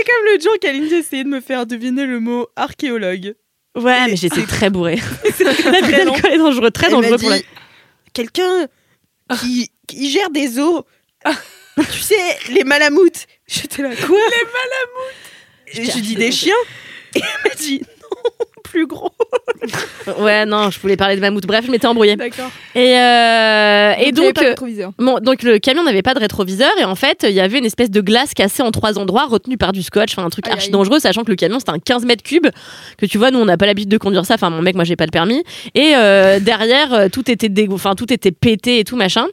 C'est comme le jour qu'Aline essayé de me faire deviner le mot archéologue. Ouais, mais j'étais très bourrée. Très est dangereux, très dangereux pour la. Quelqu'un qui, qui gère des eaux. tu sais, les malamoutes. J'étais là, quoi? Les malamoutes J'ai dit des chiens. Et elle m'a dit, plus gros. Ouais, non, je voulais parler de mammouth. Bref, je m'étais embrouillée. D'accord. Et, euh, et donc, pas de euh, bon, donc le camion n'avait pas de rétroviseur et en fait, il y avait une espèce de glace cassée en trois endroits, retenue par du scotch, enfin un truc Aïe, archi aïe. dangereux, sachant que le camion c'était un 15 mètres cubes, que tu vois, nous on n'a pas l'habitude de conduire ça. Enfin, mon mec, moi j'ai pas le permis. Et euh, derrière, tout était dégo... enfin tout était pété et tout machin.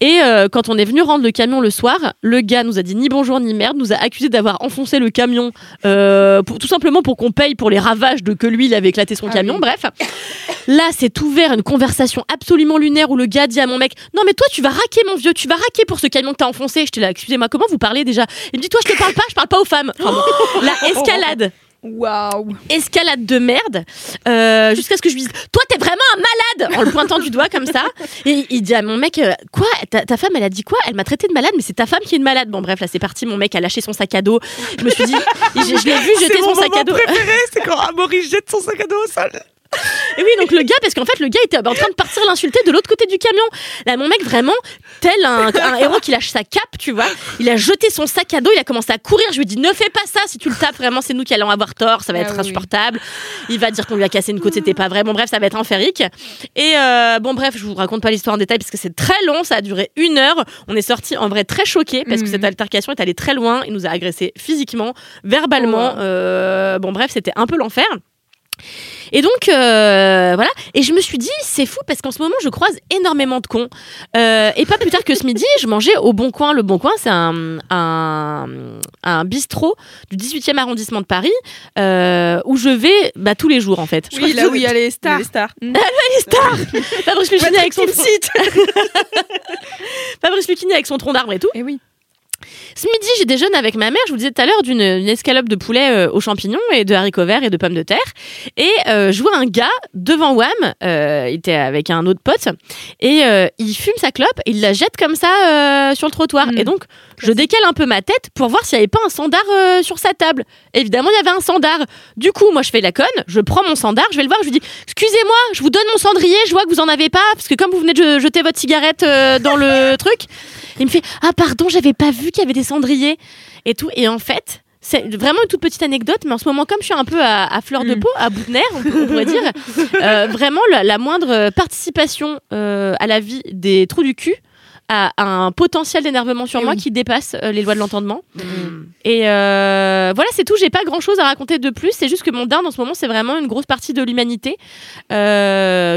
Et euh, quand on est venu rendre le camion le soir, le gars nous a dit ni bonjour ni merde, nous a accusé d'avoir enfoncé le camion, pour, tout simplement pour qu'on paye pour les ravages de que lui il avait éclaté son Ah camion. oui. Bref. Là, c'est ouvert une conversation absolument lunaire où le gars dit à mon mec Non, mais toi, tu vas raquer, mon vieux, tu vas raquer pour ce camion que t'as enfoncé. J'étais là, excusez-moi, comment vous parlez déjà? Il me dit Toi, je te parle pas, je parle pas aux femmes. Enfin, bon, la escalade. Waouh. Escalade de merde, euh, jusqu'à ce que je lui dise Toi, t'es vraiment un malade En le pointant du doigt comme ça. Et il dit à mon mec euh, Quoi ta, ta femme, elle a dit quoi? Elle m'a traité de malade, mais c'est ta femme qui est une malade. Bon, bref, là, c'est parti. Mon mec a lâché son sac à dos. Je me suis dit Je, je l'ai vu jeter son sac à dos. préféré, c'est quand Amaury jette son sac à dos au sol. Et oui, donc le gars, parce qu'en fait, le gars était en train de partir l'insulter de l'autre côté du camion. Là, mon mec, vraiment, tel un, un héros qui lâche sa cape, tu vois, il a jeté son sac à dos, il a commencé à courir. Je lui ai dit, ne fais pas ça, si tu le tapes, vraiment, c'est nous qui allons avoir tort, ça va Ah être oui, oui. insupportable. Il va dire qu'on lui a cassé une côte, c'était pas vrai. Bon, bref, ça va être enférique. Et euh, bon, bref, je vous raconte pas l'histoire en détail parce que c'est très long, ça a duré une heure. On est sorti en vrai très choqués parce que cette altercation est allée très loin. Il nous a agressé physiquement, verbalement. Oh. Euh, bon, bref, c'était un peu l'enfer. Et donc, euh, voilà. Et je me suis dit, c'est fou parce qu'en ce moment, je croise énormément de cons. Euh, et pas plus tard que ce midi, je mangeais au Bon Coin. Le Bon Coin, c'est un, un, un bistrot du 18e arrondissement de Paris euh, où je vais bah, tous les jours, en fait. Je Oui, là où il y a les stars. Les stars. les stars Fabrice Lucchini avec son site. Fabrice Lucchini avec son tronc d'arbre et tout. Et oui. Ce midi, j'ai déjeuné avec ma mère, je vous disais tout à l'heure, d'une une escalope de poulet euh, aux champignons et de haricots verts et de pommes de terre. Et euh, je vois un gars devant Wham, euh, il était avec un autre pote, et euh, il fume sa clope et il la jette comme ça euh, sur le trottoir. Mm. Et donc, je décale un peu ma tête pour voir s'il n'y avait pas un sandar sur sa table. Évidemment, il y avait un sandar. Du coup, moi, je fais la conne, je prends mon sandar, je vais le voir, je lui dis Excusez-moi, je vous donne mon cendrier, je vois que vous en avez pas, parce que comme vous venez de jeter votre cigarette dans le truc, il me fait Ah, pardon, j'avais pas vu qu'il y avait des cendriers et tout. Et en fait, c'est vraiment une toute petite anecdote, mais en ce moment, comme je suis un peu à, à fleur de peau, à bout de nerfs, on, peut- on pourrait dire, euh, vraiment la, la moindre participation euh, à la vie des trous du cul a un potentiel d'énervement sur Eh moi oui. qui dépasse euh, les lois de l'entendement. Et euh, voilà, c'est tout. J'ai pas grand chose à raconter de plus. C'est juste que mon dinde en ce moment, c'est vraiment une grosse partie de l'humanité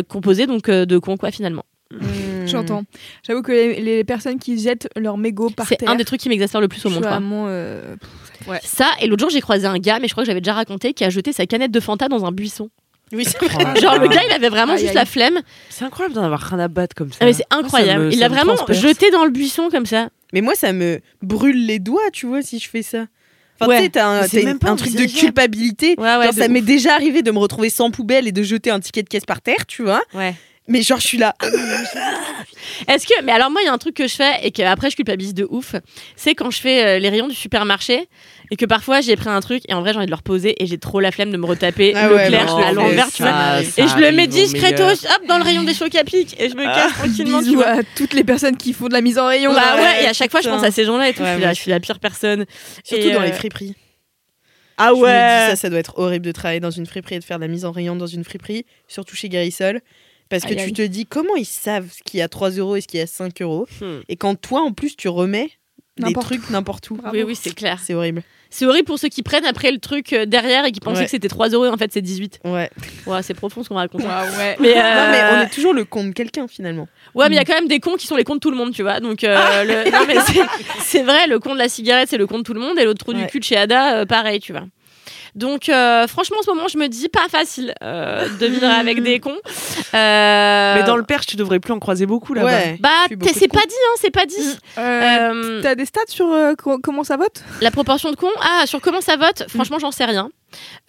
composée donc de cons, quoi, finalement. J'entends. J'avoue que les, les personnes qui jettent leur mégot par C'est terre. un des trucs qui m'exaspère le plus au monde. euh, ouais. Ça, et l'autre jour, j'ai croisé un gars, mais je crois que j'avais déjà raconté, qui a jeté sa canette de Fanta dans un buisson. Oui, c'est vrai. Genre, le gars, il avait vraiment Aïe, juste aïe. la flemme. C'est incroyable d'en avoir rien à battre comme ça. Ah, mais c'est Moi, ça incroyable. me- il l'a me vraiment transperce. jeté dans le buisson comme ça. Mais moi, ça me brûle les doigts, tu vois, si je fais ça. Enfin, Ouais. tu sais, t'as un, Mais c'est t'as même pas un truc de culpabilité. Ouais, ouais, genre, de ça m'est déjà arrivé de me retrouver sans poubelle et de jeter un ticket de caisse par terre, tu vois. Ouais. Mais genre, je suis là. Est-ce que, mais alors moi, il y a un truc que je fais et que après je culpabilise de ouf, c'est quand je fais euh, les rayons du supermarché et que parfois j'ai pris un truc et en vrai j'ai envie de le reposer et j'ai trop la flemme de me retaper Ah le ouais, clair non, à l'envers, tu vois. Et je le mets meilleur. hop, dans le rayon des chocs à pic et je me casse tranquillement, tu vois. à toutes les personnes qui font de la mise en rayon. Bah Ouais, ouais, et à chaque fois je pense à ces gens-là et tout, Ouais, je, suis la, je suis la pire personne. Surtout Et, dans euh, les friperies. Ah Je me dis, ça, ça doit être horrible de travailler dans une friperie et de faire de la mise en rayon dans une friperie, surtout chez Garisol. Parce que Aïe, tu aïe. te dis comment ils savent ce qu'il y a 3 euros et ce qu'il y a 5 euros. Hmm. Et quand toi, en plus, tu remets des N'importe trucs n'importe où. Oui, oui, c'est clair. C'est horrible. C'est horrible pour ceux qui prennent après le truc euh, derrière et qui pensaient Ouais. que c'était 3 euros et en fait c'est 18. Ouais. Ouais, c'est profond ce qu'on raconte. ouais. Mais, Non, mais euh, on est toujours le con de quelqu'un finalement. Ouais, mais il y a quand même des cons qui sont les cons de tout le monde, tu vois. Donc, euh, le- non, mais c'est- vrai, le con de la cigarette, c'est le con de tout le monde, et l'autre trou du Ouais. cul de chez Ada, euh, pareil, tu vois. Donc, euh, franchement, en ce moment, je me dis pas facile euh, de vivre avec des cons. Euh, Mais dans le Perche, tu devrais plus en croiser beaucoup là-bas. Ouais. Bah, c'est pas dit, hein, c'est pas dit. Euh, Euh, T'as des stats sur euh, co- comment ça vote? La proportion de cons, ah, sur comment ça vote, franchement, j'en sais rien.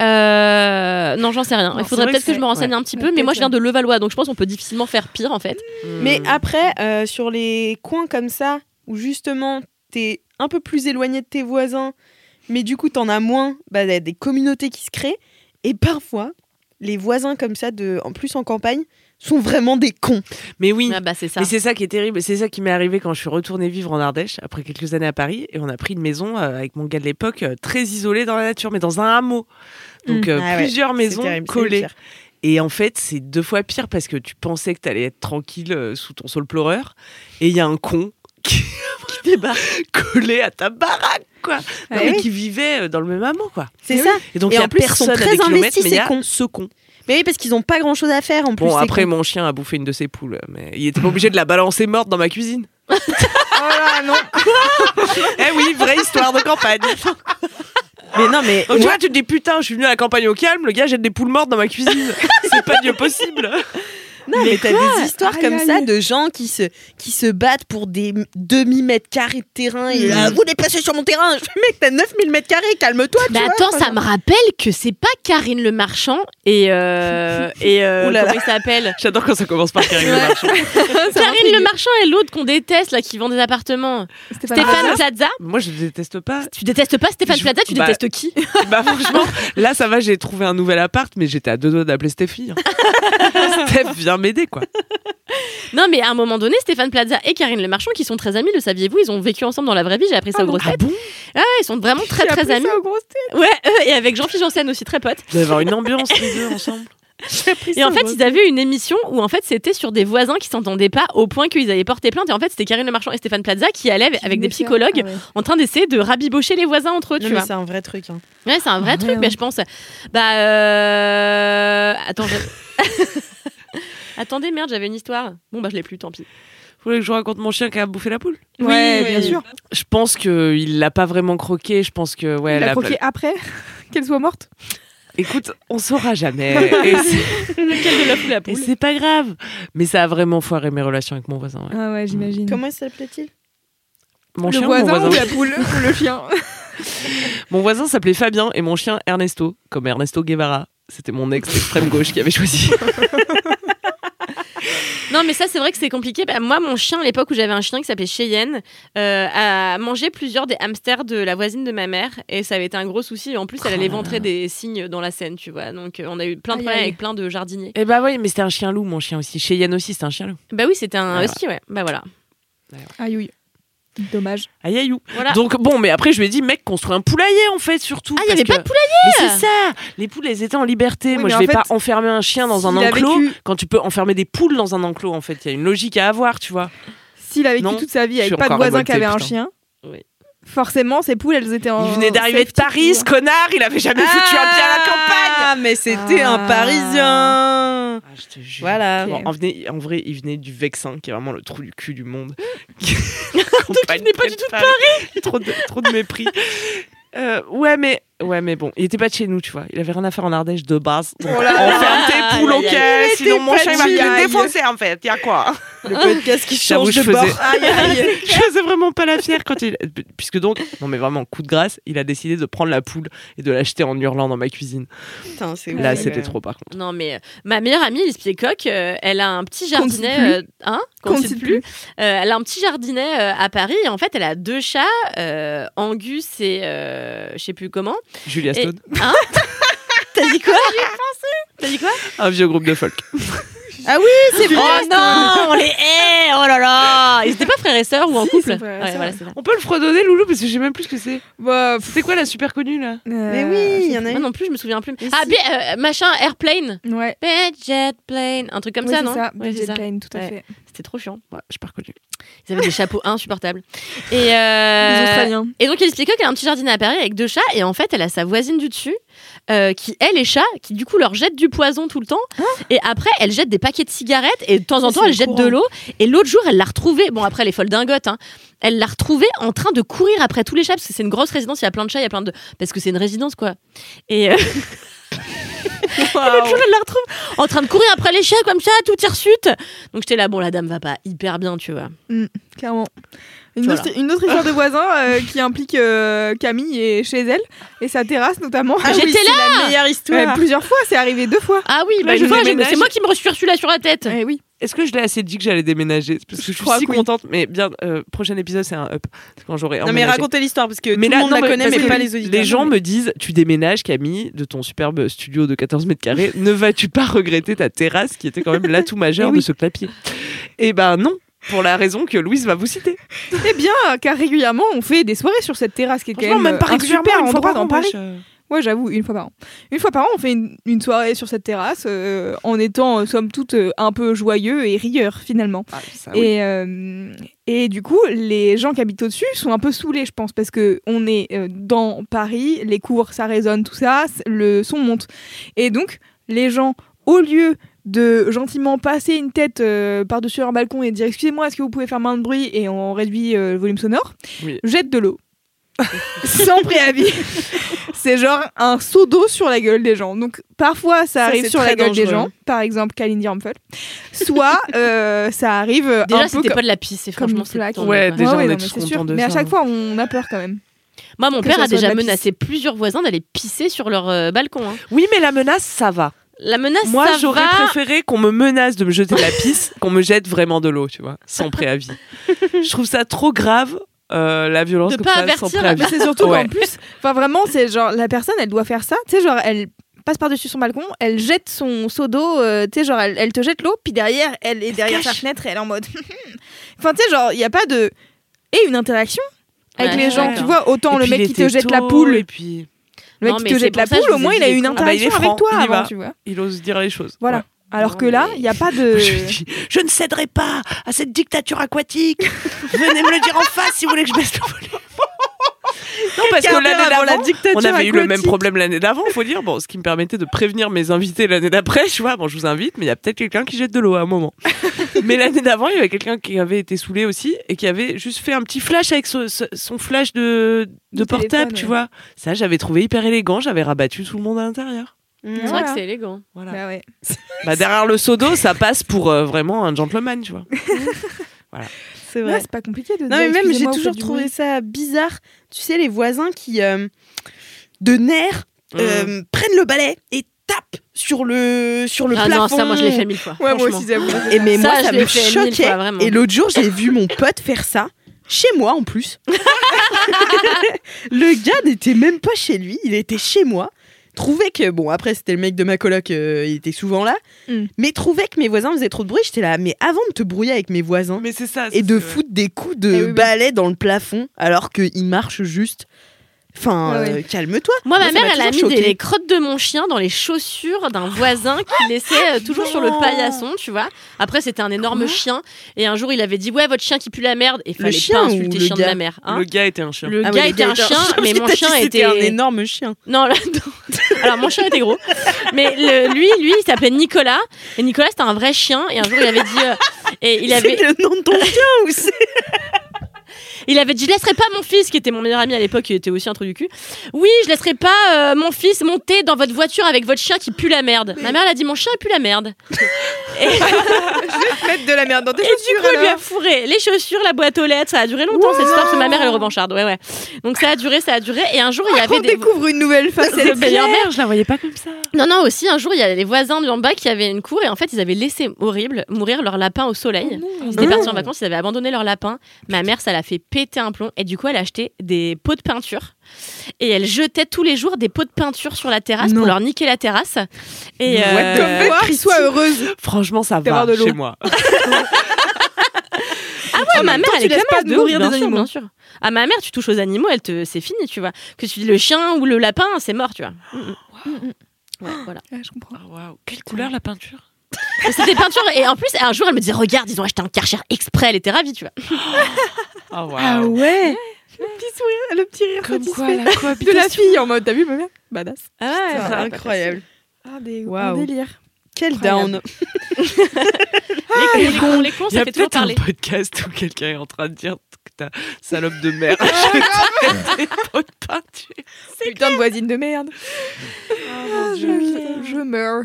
Euh, non, j'en sais rien. Non, Il faudrait peut-être que que je me renseigne ouais. un petit peu, mais moi, je viens de Levallois, donc je pense qu'on peut difficilement faire pire, en fait. Mais Hmm. après, euh, sur les coins comme ça, où justement t'es un peu plus éloigné de tes voisins, mais du coup t'en as moins, bah, y a des communautés qui se créent. Et parfois, les voisins comme ça, de, en plus en campagne, sont vraiment des cons. Mais oui. Ah, bah, c'est ça. Mais c'est ça qui est terrible. C'est ça qui m'est arrivé quand je suis retournée vivre en Ardèche après quelques années à Paris et on a pris une maison euh, avec mon gars de l'époque euh, très isolée dans la nature, mais dans un hameau. Donc euh, Ah plusieurs maisons terrible, collées. Et en fait, c'est deux fois pire parce que tu pensais que t'allais être tranquille euh, sous ton sol pleureur et il y a un con qui, qui débarque collé à ta baraque, quoi. Non, Ah mais oui. qui vivait euh, dans le même hameau, quoi. C'est Et ça. Et donc il y en a plus, ils sont personne très investis, mais il y a ce con. Mais oui, parce qu'ils ont pas grand chose à faire en plus. Bon, après, mon chien a bouffé une de ses poules, mais il était pas obligé de la balancer morte dans ma cuisine. Oh là, non. Eh oui, vraie histoire de campagne. Mais non, mais. Donc, tu vois, tu te dis putain, je suis venu à la campagne au calme, le gars jette des poules mortes dans ma cuisine. C'est pas Dieu possible. Non, mais, t'as des histoires Aïe, comme aïe. ça de gens qui se, qui se battent pour des demi-mètres carrés de terrain. Et là, vous déplacez sur mon terrain. Je fais, mec, t'as 9000 mètres carrés, calme-toi. tu Mais vois. attends, ça me rappelle que c'est pas Karine Le Marchand et euh, et euh, comment il s'appelle? J'adore quand ça commence par Karine Le. Marchand. Karine Le Marchand et l'autre qu'on déteste là qui vend des appartements. Stéphane Stéphane Plaza. Plaza. Moi, je déteste pas. Tu détestes pas Stéphane Je- Plaza, tu bah- détestes qui? Bah, franchement, là, ça va, j'ai trouvé un nouvel appart, mais j'étais à deux doigts d'appeler Stéphie. hein. Steph, viens m'aider, quoi. Non, mais à un moment donné, Stéphane Plaza et Karine Le Marchand, qui sont très amis, le saviez-vous Ils ont vécu ensemble dans la vraie vie. J'ai appris ça Ah aux grosses têtes. bon? Ah ouais, ils sont vraiment très très appris amis. ça aux grosses têtes. Ouais, euh, et avec Jean-Philippe Janssen aussi très potes. Vous allez avoir une ambiance, les deux, ensemble? Et en fait, ils avaient une émission où en fait c'était sur des voisins qui s'entendaient pas au point qu'ils avaient porté plainte. Et en fait, c'était Karine Le Marchand et Stéphane Plaza qui allaient avec des psychologues ah ouais. en train d'essayer de rabibocher les voisins entre eux, Non, tu mais vois. c'est un vrai truc. hein. Ouais, c'est un vrai Ah truc, ouais, mais je pense. Bah, euh... attends. je- Attendez, merde, j'avais une histoire. Bon, bah, je l'ai plus, tant pis. Vous voulez que je vous raconte mon chien qui a bouffé la poule Ouais, Oui, bien oui. sûr. Je pense qu'il l'a pas vraiment croqué. Je pense que ouais. Il la- a croqué après qu'elle soit morte? Écoute, on saura jamais. Lequel de la poule la et poule? c'est pas grave. Mais ça a vraiment foiré mes relations avec mon voisin. ouais. Ah ouais, j'imagine. Comment s'appelait-il? Mon le chien, voisin, mon voisin ou la poule ou le chien Mon voisin s'appelait Fabien et mon chien Ernesto, comme Ernesto Guevara. C'était mon ex extrême gauche qui avait choisi. Non, mais ça, c'est vrai que c'est compliqué. Bah, moi, mon chien, à l'époque où j'avais un chien qui s'appelait Cheyenne, euh, a mangé plusieurs des hamsters de la voisine de ma mère. Et ça avait été un gros souci. En plus, elle allait ventrer des signes dans la Seine, tu vois. Donc, euh, on a eu plein de problèmes avec plein de jardiniers. Et bah oui, mais c'était un chien loup, mon chien aussi. Cheyenne aussi, c'était un chien loup. Bah oui, c'était un Ouais, husky, ouais. Bah voilà. Aïe, oui. Dommage. Aïe aïe ou. Voilà. Donc bon, mais après je lui ai dit, mec, construis un poulailler en fait, surtout. Ah, il y avait pas de Mais c'est ça Les poules, elles étaient en liberté. Oui, Moi, mais je en vais fait, pas enfermer un chien dans un enclos vécu- quand tu peux enfermer des poules dans un enclos, en fait. Il y a une logique à avoir, tu vois. S'il a vécu Non, toute sa vie avec pas de voisin qui avait un chien, Oui. Forcément, ses poules, elles étaient en. Il venait d'arriver de Paris, ce connard Il avait jamais foutu un pied à la campagne Ah, mais c'était un Ah. Parisien. Ah, je te jure. Voilà. Bon, en, venait- en vrai, il venait du Vexin, qui est vraiment le trou du cul du monde. Donc, il n'est pas du tout de Paris. trop, de, trop de mépris. Euh, ouais, mais ouais, mais bon, il était pas de chez nous, tu vois. Il avait rien à faire en Ardèche de base. Donc, Oh là là. enferme tes poules aïe. sinon Il mon chien il va te défoncer en fait. Y a quoi Le podcast qui change je de faisais- bord. Aïe, aïe. Je faisais vraiment pas la fière quand il. Puisque donc, non mais vraiment, coup de grâce, il a décidé de prendre la poule et de l'acheter en hurlant dans ma cuisine. Putain, c'est Là, c'était trop par contre. Non, mais euh, ma meilleure amie, Elise Piecock, euh, elle a un petit jardinet. euh, hein cite plus. Euh, elle a un petit jardinet euh, à Paris. Et en fait, elle a deux chats, euh, Angus et euh, je sais plus comment. Julia Et- Stone, Hein T'as dit quoi? T'as dit quoi? Un vieux groupe de folk. Ah oui, c'est vrai. Oh non, on les hait Oh là là Ils étaient pas frères et sœurs ou en Si, couple Ouais, voilà. On peut le fredonner, Loulou, parce que je sais même plus ce que c'est. Bah, C'est quoi la super connue là Mais euh, oui, il y en a Moi non plus, je me souviens plus. Mais Ah, si. bien, euh, machin, Airplane. Ouais. Bad Jet Plane. Un truc comme ça, non ça, Jet ça. Plane, tout à Ouais. fait. C'était trop chiant. Ouais, j'ai pas reconnu. Ils avaient des chapeaux insupportables. Et, euh, Les Australiens. et donc, elle expliquait qu'elle a un petit jardinet à Paris avec deux chats. Et en fait, elle a sa voisine du dessus euh, qui, elle, les chats, qui du coup leur jette du poison tout le temps. et après, elle jette des paquets de cigarettes. Et de temps en temps, elle jette courant. de l'eau. Et l'autre jour, elle l'a retrouvée. Bon, après, elle est folle dingote. Hein, elle l'a retrouvée en train de courir après tous les chats. Parce que c'est une grosse résidence. Il y a plein de chats. Il y a plein de. Parce que c'est une résidence, quoi. Et. euh, L'autre jour, elle la retrouve en train de courir après les chats comme ça, tout hirsute. Donc j'étais là, bon, la dame va pas hyper bien, tu vois. Clairement. Une, Voilà. autre, une autre histoire de voisin euh, qui implique euh, Camille et chez elle et sa terrasse notamment. Ah oui, J'étais c'est la meilleure Ouais, histoire. plusieurs fois, c'est arrivé deux fois. Ah oui, bah Là, c'est moi qui me suis reçu là sur la tête. Eh oui. Est-ce que je l'ai assez dit que j'allais déménager? Parce que je, suis si oui. contente. Mais bien, euh, prochain épisode, c'est un up. Quand j'aurai Non mais racontez l'histoire parce que Mais tout là, le monde non, la mais connaît mais pas les auditeurs. Les gens me disent, tu déménages Camille de ton superbe studio de 14 mètres carrés, ne vas-tu pas regretter ta terrasse qui était quand même l'atout majeur oui. de ce clapier Eh ben non, pour la raison que Louise va vous citer. Eh bien, car régulièrement, on fait des soirées sur cette terrasse qui est quand même, même pas un super endroit dans Paris. Ouais, j'avoue, une fois par an. Une fois par an, on fait une, une soirée sur cette terrasse euh, en étant, euh, somme toute, euh, un peu joyeux et rieur finalement. Ah, ça, oui. Et, euh, et du coup, les gens qui habitent au-dessus sont un peu saoulés, je pense, parce que on est dans Paris, les cours, ça résonne, tout ça, le son monte. Et donc, les gens, au lieu de gentiment passer une tête euh, par-dessus leur balcon et dire excusez-moi, est-ce que vous pouvez faire moins de bruit? et on réduit euh, le volume sonore, Oui. jettent de l'eau. Sans préavis. C'est genre un seau d'eau sur la gueule des gens. Donc parfois ça, Ça, arrive c'est sur la gueule des gens, par exemple Kalindi Rumpel. Soit euh, ça arrive Déjà, un c'était comme, pas de la pisse, comme franchement, c'est Ouais, quoi. déjà, on est tous c'est contents sûr. de Mais à chaque fois on a peur quand même. Moi, mon que père a déjà menacé plusieurs voisins d'aller pisser sur leur euh, balcon. hein. Oui, mais la menace, ça va. La menace, Moi, ça j'aurais va. préféré qu'on me menace de me jeter de la pisse, qu'on me jette vraiment de l'eau, tu vois, sans préavis. Je trouve ça trop grave, euh, la violence De comme pas ça, avertir. sans préavis. Mais c'est surtout Ouais. qu'en plus, enfin vraiment, c'est genre la personne, elle doit faire ça. Tu sais, genre elle passe par-dessus son balcon, elle jette son seau d'eau, euh, tu sais, genre elle, elle te jette l'eau, puis derrière, elle est derrière sa fenêtre et elle est en mode. enfin, tu sais, genre, il n'y a pas de. Et une interaction avec Ouais, les gens, tu vois, autant Et le mec qui te jette la poule. et puis Le mec Non, qui te jette la poule, au moins il a eu une cons. Ah bah, interaction avec toi avant, va. tu vois. Il ose dire les choses. Voilà. Ouais. Alors Non, que là, mais- il n'y a pas de. Je, ne céderai pas à cette dictature aquatique. Venez me le dire en face si vous voulez que je baisse le volume. Non, parce que l'année avant la d'avant, dictature on avait eu le même problème l'année d'avant, faut dire. Bon, ce qui me permettait de prévenir mes invités l'année d'après. Tu vois, bon, je vous invite, mais il y a peut-être quelqu'un qui jette de l'eau à un moment. mais l'année d'avant, il y avait quelqu'un qui avait été saoulé aussi et qui avait juste fait un petit flash avec son, son flash de, portable, tu ouais. vois. Ça, j'avais trouvé hyper élégant. J'avais rabattu tout le monde à l'intérieur. C'est vrai Voilà. que c'est élégant. Voilà. Bah ouais. Bah, derrière le seau d'eau, ça passe pour euh, vraiment un gentleman, tu vois. C'est Ouais, vrai. c'est pas compliqué de Non, dire, mais même, j'ai toujours trouvé bruit. ça bizarre. Tu sais, les voisins qui, euh, de nerfs, euh, prennent le balai et tapent sur le, sur le Ah plafond. non, ça, moi, je l'ai fait mille fois. Ouais, moi franchement. aussi, j'avoue. Et mais Ça, moi, ça me choquait. fois, et l'autre jour, j'ai vu mon pote faire ça. Chez moi, en plus. le gars n'était même pas chez lui, il était chez moi. Trouvait que, bon, après, c'était le mec de ma coloc, euh, il était souvent là. Mm. Mais trouvait que mes voisins faisaient trop de bruit. J'étais là, mais avant de te brouiller avec mes voisins Mais c'est ça. et de foutre des coups de Eh oui, oui. balai dans le plafond alors qu'il marche juste. Enfin, Ouais, euh, calme-toi. Moi, ma mère, elle a mis des, les crottes de mon chien dans les chaussures d'un voisin qui laissait euh, toujours sur le paillasson, tu vois. Après, c'était un énorme chien. Et un jour, il avait dit Ouais, votre chien qui pue la merde. Et fallait chien pas insulter le le chien de gars ma mère. hein. Le gars était un chien. Le Ah gars était un chien, mais mon chien c'était était. un énorme chien. Non, là, non. Alors mon chien était gros, mais le- lui, lui, il s'appelait Nicolas. Et Nicolas, c'était un vrai chien. Et un jour, il avait dit, euh, et il avait, C'est le nom de ton chien ou c'est il avait dit, je laisserai pas mon fils, qui était mon meilleur ami à l'époque, qui était aussi un trou du cul. Oui, je laisserai pas euh, mon fils monter dans votre voiture avec votre chien qui pue la merde. Ma mère, elle a dit, mon chien il pue la merde. Et, Mettre de la merde dans tes et du coup, elle lui a fourré les chaussures, la boîte aux lettres. Ça a duré longtemps cette histoire, parce que ma mère, elle est revancharde. Ouais, ouais. Donc ça a duré, ça a duré. Et un jour, il y avait On des. découvre une nouvelle C'est facette. le meilleur Merde, je la voyais pas comme ça. Non, non, aussi, un jour, il y a les voisins de en bas qui avaient une cour et en fait, ils avaient laissé horrible mourir leur lapin au soleil. ils étaient partis en vacances, ils avaient abandonné leur lapin. Ma mère, ça l'a fait péter un plomb et du coup, elle a acheté des pots de peinture et elle jetait tous les jours des pots de peinture sur la terrasse Non. pour leur niquer la terrasse. Et euh, fuck Pour soit heureuse. Franchement, ça va de l'eau. chez moi. ah ouais, ma même mère, temps, elle est comme pas de mourir bien des sûr, animaux. bien sûr. Ah, ma mère, tu touches aux animaux, elle te, c'est fini, tu vois. Que tu dis le chien ou le lapin, c'est mort, tu vois. Mm, mm. Ouais, voilà. Ouais, je comprends. Ah, waouh. Quelle couleur la peinture? C'était peintures et en plus, un jour, elle me disait regarde, ils ont acheté un Karcher exprès, elle était ravie, tu vois. Ah waouh. Ah ouais Le petit sourire, le petit rire Comme quoi, satisfait la de la fille en mode t'as vu ma mère Badass. Ah C'est incroyable. Ah des Waouh. gros délires. Quel Incroyable. down. Les cons, les cons, les cons, Il y a peut-être un podcast où quelqu'un est en train de dire que ta salope de mère achète des pots de peinture. Putain de voisine de merde. Oh, je, je meurs.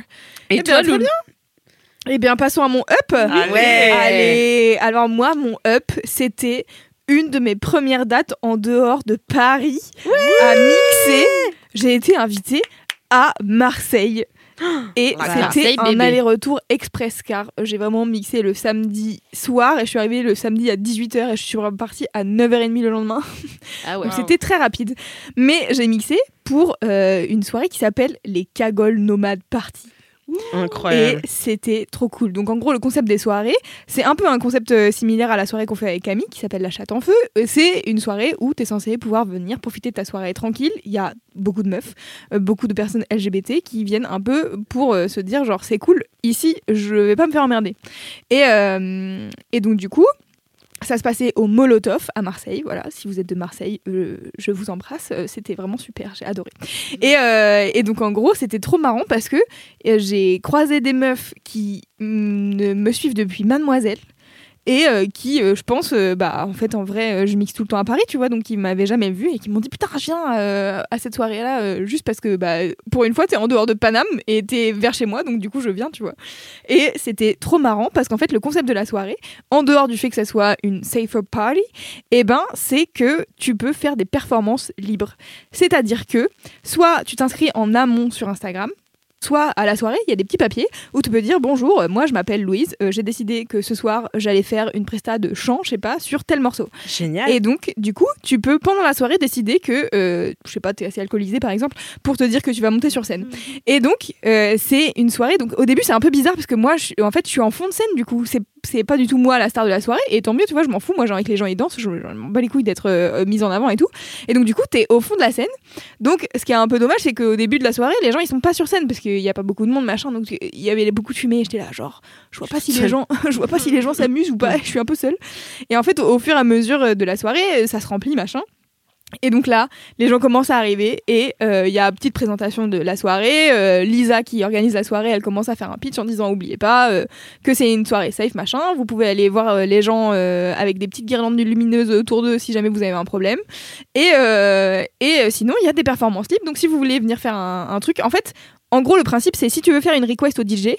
Et Eh toi, bien, Loulou Eh bien, passons à mon up. Allez. Allez. Alors moi, mon up, c'était une de mes premières dates en dehors de Paris à mixer. J'ai été invitée à Marseille. Et Voilà. c'était un aller-retour express car j'ai vraiment mixé le samedi soir et je suis arrivée le samedi à 18h et je suis repartie à 9h30 le lendemain. Ah ouais. C'était très rapide. Mais j'ai mixé pour euh, une soirée qui s'appelle les Cagoles Nomades Party. Incroyable. Et c'était trop cool. Donc en gros, le concept des soirées, c'est un peu un concept euh, similaire à la soirée qu'on fait avec Camille, qui s'appelle la chatte en feu. Euh, C'est une soirée où tu es censé pouvoir venir profiter de ta soirée tranquille. Il y a beaucoup de meufs, euh, beaucoup de personnes LGBT qui viennent un peu pour se dire genre c'est cool, ici je vais pas me faire emmerder. Et donc du coup, ça se passait au Molotov à Marseille. Voilà, si vous êtes de Marseille, euh, je vous embrasse. Euh, C'était vraiment super, j'ai adoré. Et, euh, et donc en gros, c'était trop marrant parce que j'ai croisé des meufs qui mm, me suivent depuis Mademoiselle et euh, qui, euh, je pense, euh, bah en fait en vrai, je mixe tout le temps à Paris, tu vois, donc ils m'avaient jamais vu et qui m'ont dit putain, je viens à cette soirée-là juste parce que bah pour une fois t'es en dehors de Paname et t'es vers chez moi, donc du coup je viens, tu vois. Et c'était trop marrant parce qu'en fait le concept de la soirée, en dehors du fait que ça soit une safer party, eh ben c'est que tu peux faire des performances libres. C'est-à-dire que soit tu t'inscris en amont sur Instagram, soit à la soirée, il y a des petits papiers où tu peux dire bonjour, euh, moi je m'appelle Louise, euh, j'ai décidé que ce soir j'allais faire une presta de chant, je sais pas, sur tel morceau. Génial. Et donc, du coup, tu peux pendant la soirée décider que, euh, je sais pas, t'es assez alcoolisé par exemple, pour te dire que tu vas monter sur scène. Et donc, euh, c'est une soirée. Donc, au début, c'est un peu bizarre parce que moi, je, en fait, je suis en fond de scène. Du coup, c'est c'est pas du tout moi la star de la soirée et tant mieux tu vois je m'en fous moi j'ai envie que les gens ils dansent je, je m'en bats les couilles d'être euh, mise en avant et tout. Et donc du coup t'es au fond de la scène. Donc ce qui est un peu dommage c'est qu'au début de la soirée les gens ils sont pas sur scène parce qu'il y a pas beaucoup de monde machin donc il y avait beaucoup de fumée et j'étais là genre je vois pas si les gens je vois pas si les gens s'amusent ou pas je suis un peu seule. Et en fait au, au fur et à mesure de la soirée ça se remplit machin et donc là, les gens commencent à arriver et euh, il y a une petite présentation de la soirée. Euh, Lisa qui organise la soirée, elle commence à faire un pitch en disant oubliez pas euh, que c'est une soirée safe machin. Vous pouvez aller voir les gens avec des petites guirlandes lumineuses autour d'eux si jamais vous avez un problème. Et, et sinon, il y a des performances libres. Donc si vous voulez venir faire un, un truc, en fait, en gros le principe c'est si tu veux faire une request au DJ.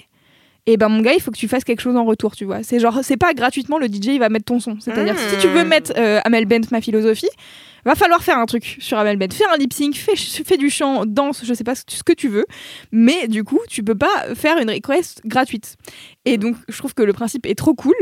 Et ben mon gars, il faut que tu fasses quelque chose en retour, tu vois. C'est genre, c'est pas gratuitement le DJ, il va mettre ton son. C'est-à-dire, que si tu veux mettre euh, Amel Bent, ma philosophie, va falloir faire un truc sur Amel Bent. Faire un lip sync, fais, fais du chant, danse, je sais pas ce ce que tu veux. Mais du coup, tu peux pas faire une request gratuite. Et donc, je trouve que le principe est trop cool.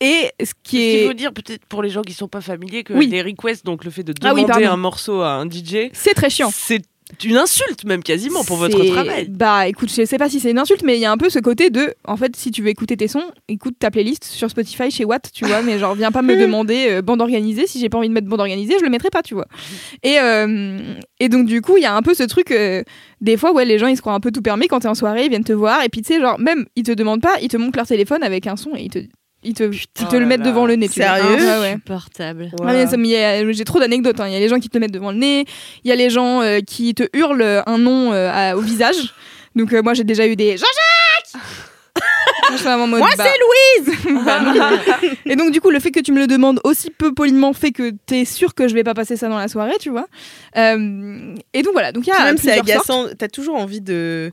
Et ce qui est. faut dire peut-être pour les gens qui sont pas familiers que Oui. les requests, donc le fait de Ah oui, demander un morceau à un DJ, C'est très chiant. c'est une insulte même quasiment pour votre travail. Bah écoute, je sais pas si c'est une insulte, mais il y a un peu ce côté de, en fait, si tu veux écouter tes sons, écoute ta playlist sur Spotify chez Watt, tu vois, mais genre viens pas me demander euh, bande organisée. Si j'ai pas envie de mettre bande organisée, je le mettrai pas, tu vois. Et, euh, et donc du coup, il y a un peu ce truc, euh, des fois, ouais, les gens ils se croient un peu tout permis quand t'es en soirée, ils viennent te voir, et puis tu sais, genre même ils te demandent pas, ils te montrent leur téléphone avec un son et ils te, ils te, ils te Oh le mettent là. devant le nez. tu vois. Sérieux Ah, ouais, ouais. Portable. Ah, mais ça, mais il y a- J'ai trop d'anecdotes. hein. Il y a les gens qui te le mettent devant le nez. Il y a les gens euh, qui te hurlent un nom euh, à- au visage. Donc euh, moi j'ai déjà eu des Jean-Jacques. Moi, bah- Bah, non. Et donc du coup le fait que tu me le demandes aussi peu poliment fait que t'es sûr que je vais pas passer ça dans la soirée, tu vois. Euh, et donc voilà. Donc il y a même c'est plusieurs sortes. agaçant. T'as toujours envie de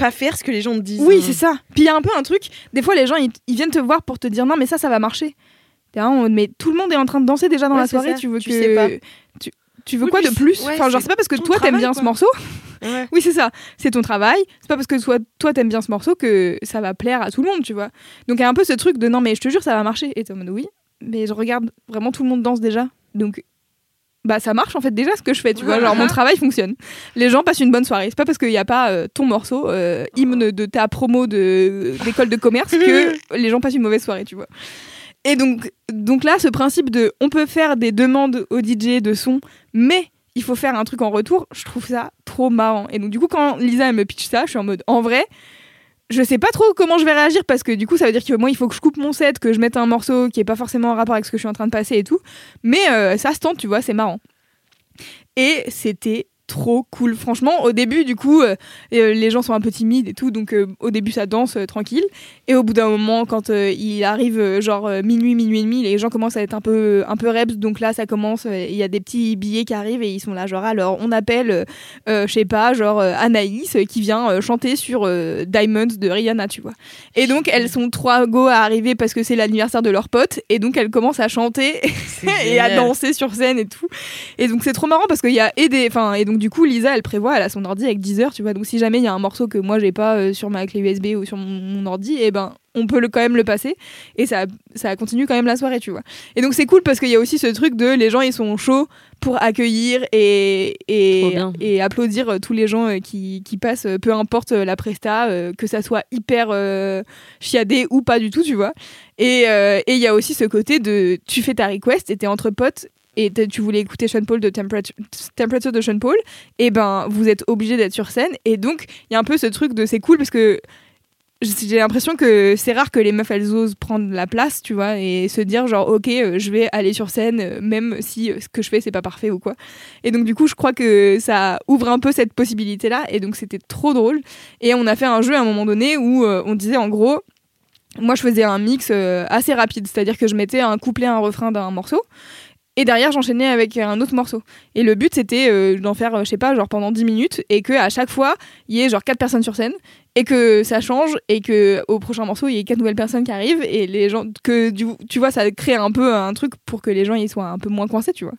pas faire ce que les gens te disent. Oui, hein. c'est ça. Puis il y a un peu un truc, des fois les gens ils, ils viennent te voir pour te dire non mais ça ça va marcher. T'es mais tout le monde est en train de danser déjà dans Ouais, la soirée, ça. tu veux Tu que sais pas. tu, tu veux Oui, quoi de plus ouais, Enfin genre c'est pas parce que toi t'aimes bien quoi. ce morceau. Ouais. Oui, c'est ça. C'est ton travail. C'est pas parce que soit toi t'aimes bien ce morceau que ça va plaire à tout le monde, tu vois. Donc il y a un peu ce truc de non mais je te jure ça va marcher et t'es en mode oui, mais je regarde vraiment tout le monde danse déjà. Donc bah ça marche en fait déjà ce que je fais, tu vois. Genre mon travail fonctionne. Les gens passent une bonne soirée. C'est pas parce qu'il n'y a pas euh, ton morceau euh, hymne de ta promo de d'école de commerce que les gens passent une mauvaise soirée, tu vois. Et donc donc là ce principe de on peut faire des demandes au DJ de son, mais il faut faire un truc en retour, je trouve ça trop marrant. Et donc du coup quand Lisa elle me pitch ça, je suis en mode en vrai je sais pas trop comment je vais réagir parce que du coup ça veut dire que moi il faut que je coupe mon set, que je mette un morceau qui est pas forcément en rapport avec ce que je suis en train de passer et tout. Mais euh, ça se tente, tu vois, c'est marrant. Et c'était trop cool. Franchement, au début, du coup, euh, euh, les gens sont un peu timides et tout, donc euh, au début ça danse euh, tranquille. Et au bout d'un moment, quand il arrive genre minuit, minuit et demi, les gens commencent à être un peu, un peu reps, donc là ça commence. Il y a des petits billets qui arrivent et ils sont là, genre alors on appelle, je sais pas, genre Anaïs qui vient chanter sur Diamonds de Rihanna, tu vois. Et donc elles sont trois go à arriver parce que c'est l'anniversaire de leur pote, et donc elles commencent à chanter et à danser sur scène et tout. Et donc c'est trop marrant parce qu'il y a et des, enfin et donc du coup Lisa elle prévoit, elle a son ordi avec 10 heures, tu vois. Donc si jamais il y a un morceau que moi j'ai pas euh, sur ma clé USB ou sur mon, mon ordi, et ben on peut le, quand même le passer et ça ça continue quand même la soirée, tu vois. Et donc c'est cool parce qu'il y a aussi ce truc de les gens ils sont chauds pour accueillir et applaudir euh, tous les gens euh, qui, qui passent, peu importe la presta, que ça soit hyper euh, chiadé ou pas du tout, tu vois. Et euh, et il y a aussi ce côté de tu fais ta request et t'es entre potes et tu voulais écouter Sean Paul de Temperature, de Sean Paul, et ben vous êtes obligé d'être sur scène. Et donc il y a un peu ce truc de c'est cool parce que j'ai l'impression que c'est rare que les meufs elles osent prendre la place, tu vois, et se dire genre ok euh, je vais aller sur scène euh, même si euh, ce que je fais c'est pas parfait ou quoi. Et donc du coup je crois que ça ouvre un peu cette possibilité là et donc c'était trop drôle. Et on a fait un jeu à un moment donné où on disait en gros moi je faisais un mix assez rapide, c'est-à-dire que je mettais un couplet, un refrain d'un morceau. Et derrière, j'enchaînais avec un autre morceau. Et le but, c'était euh, d'en faire, euh, je sais pas, genre pendant 10 minutes, et que à chaque fois, il y ait genre quatre personnes sur scène, et que ça change, et que au prochain morceau, il y ait quatre nouvelles personnes qui arrivent, et les gens, que tu vois, ça crée un peu un truc pour que les gens ils soient un peu moins coincés, tu vois.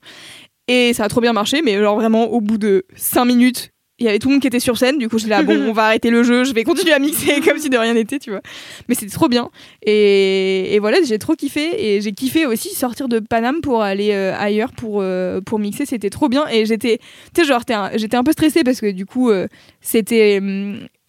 Et ça a trop bien marché, mais genre vraiment, au bout de 5 minutes, il y avait tout le monde qui était sur scène, du coup, je là, bon, on va arrêter le jeu, je vais continuer à mixer comme si de rien n'était, tu vois. Mais c'était trop bien. Et, et voilà, j'ai trop kiffé. Et j'ai kiffé aussi sortir de Paname pour aller euh, ailleurs pour, euh, pour mixer. C'était trop bien. Et j'étais, tu sais, genre, un- j'étais un peu stressée parce que du coup, euh, c'était.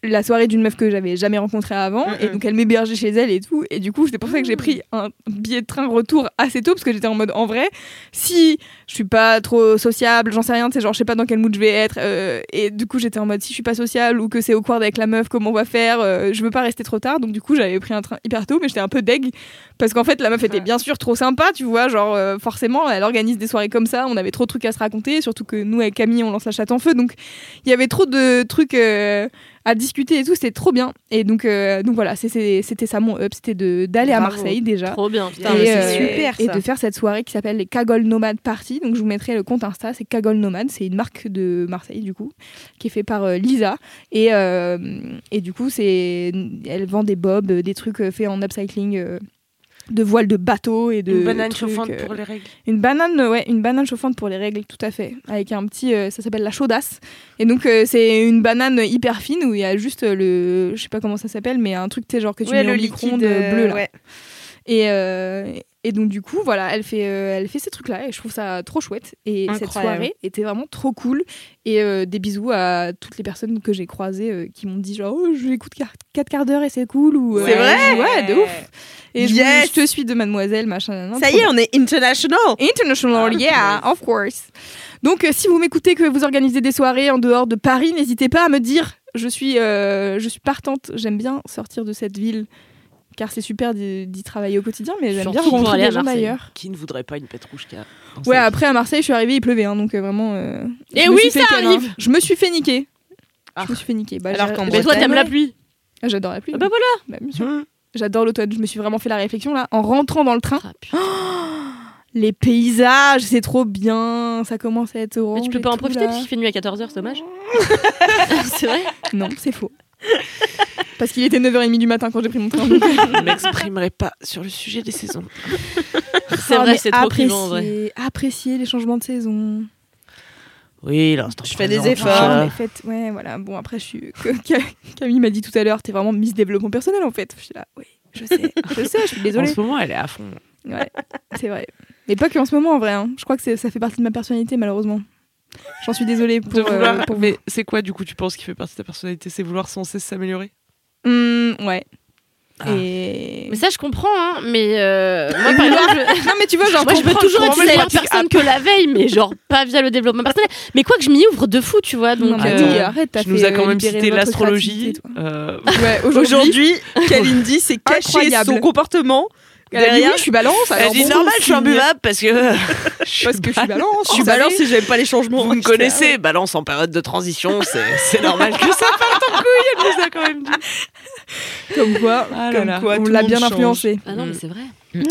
La soirée d'une meuf que j'avais jamais rencontrée avant. Mm, Et mm. donc, elle m'hébergeait chez elle et tout. Et du coup, c'est pour ça que j'ai pris un billet de train retour assez tôt, parce que j'étais en mode, en vrai, si je suis pas trop sociable, j'en sais rien, tu sais, genre, je sais pas dans quel mood je vais être. euh, et du coup, j'étais en mode, si je suis pas sociable ou que c'est au avec la meuf, comment on va faire euh, Je veux pas rester trop tard. Donc, du coup, j'avais pris un train hyper tôt, mais j'étais un peu deg. Parce qu'en fait, la meuf était bien sûr trop sympa, tu vois. Genre, euh, forcément, elle organise des soirées comme ça. On avait trop de trucs à se raconter. Surtout que nous, avec Camille, on lance la chatte en feu. Donc, il y avait trop de trucs euh, à discuter et tout. C'était trop bien. Et donc, euh, donc voilà, c'était ça mon up. C'était de- d'aller à. Marseille déjà. Trop bien. Putain, Et, c'est euh, super, et ça. de faire cette soirée qui s'appelle les Cagole Nomade Party. Donc je vous mettrai le compte Insta, c'est Cagole Nomade, c'est une marque de Marseille du coup, qui est fait par euh, Lisa. Et, euh, et du coup, c'est elle vend des bobs, des trucs faits en upcycling. De voiles de bateau et de Une banane trucs, chauffante euh, pour les règles. une banane ouais une banane chauffante pour les règles tout à fait avec un petit euh, ça s'appelle la chaudasse et donc euh, c'est une banane hyper fine où il y a juste le je sais pas comment ça s'appelle mais un truc genre que tu Ouais, mets le au micro-ondes bleu là ouais. et, et donc du coup, voilà, elle fait, euh, elle fait ces trucs-là et je trouve ça trop chouette. Et cette soirée était vraiment trop cool. Et euh, des bisous à toutes les personnes que j'ai croisées euh, qui m'ont dit genre, oh, je l'écoute 4 quarts d'heure et c'est cool. Ou, C'est vrai Ouais, de ouf. Et je, Yes. je te suis de Mademoiselle, machin. nan, Ça y est, on est international. International, yeah, of course. Donc, si vous m'écoutez que vous organisez des soirées en dehors de Paris, n'hésitez pas à me dire. Je suis, je suis partante. J'aime bien sortir de cette ville, car c'est super d'y travailler au quotidien, mais j'aime bien rencontrer aller des gens d'ailleurs. Qui ne voudrait pas une Petrouchka Ouais, après à Marseille, je suis arrivée, il pleuvait, hein, donc euh, vraiment. euh, Et oui, suis fait ça arrive. hein. Je me suis fait niquer. Ah. Je me suis fait niquer. Bah, Alors qu'en Mais toi, Bretagne, t'aimes la pluie. Ah, J'adore la pluie. Ah bah voilà. Bah. Hum. J'adore l'automne. Je me suis vraiment fait la réflexion là, en rentrant dans le train. Ah, putain. Les paysages, c'est trop bien. Ça commence à être orange. Mais tu peux pas en profiter parce qu'il fait nuit à 14h, c'est dommage. c'est vrai Non, c'est faux. Parce qu'il était 9h30 du matin quand j'ai pris mon train. donc- Je ne m'exprimerai pas sur le sujet des saisons. C'est Ah, vrai, mais c'est trop clivant en vrai. apprécier, apprécier les changements de saison. Oui, l'instant. Je fais des efforts. Ah, faites- ouais, voilà. Bon, après, je suis. Camille m'a dit tout à l'heure, t'es vraiment Miss Développement Personnel en fait. Je suis là, oui, je sais, je sais, je suis En désolée. ce moment, elle est à fond. Ouais, c'est vrai. Mais pas que en ce moment en vrai. hein. Je crois que c'est- ça fait partie de ma personnalité malheureusement. J'en suis désolée pour. De vouloir- euh, pour vous. Mais c'est quoi, du coup, tu penses qui fait partie de ta personnalité? C'est vouloir sans cesse s'améliorer? Hum, ouais. Ah. Et. Mais ça, je comprends, hein. Mais euh, moi, par exemple, je- Non, mais tu vois, genre. moi, je veux toujours être le meilleure personne que la veille, mais genre pas via le développement personnel. Mais quoi que je m'y ouvre de fou, tu vois. Donc, Non, euh, oui, arrête, t'as Tu nous as quand même cité l'astrologie. euh, Ouais, aujourd'hui. Kalindi s'est caché son comportement Elle a dit oui, je suis balance. Elle dit bon, normal, je suis imbuvable parce que. Parce que je suis balance. Je suis balance si j'aime pas les changements. Vous me connaissez, balance en période de transition, c'est c'est normal que ça parte en couille, elle nous a quand même dit. Comme quoi, Ah là Comme là. quoi, on l'a bien change. influencé. Ah non, mais Mm. c'est vrai.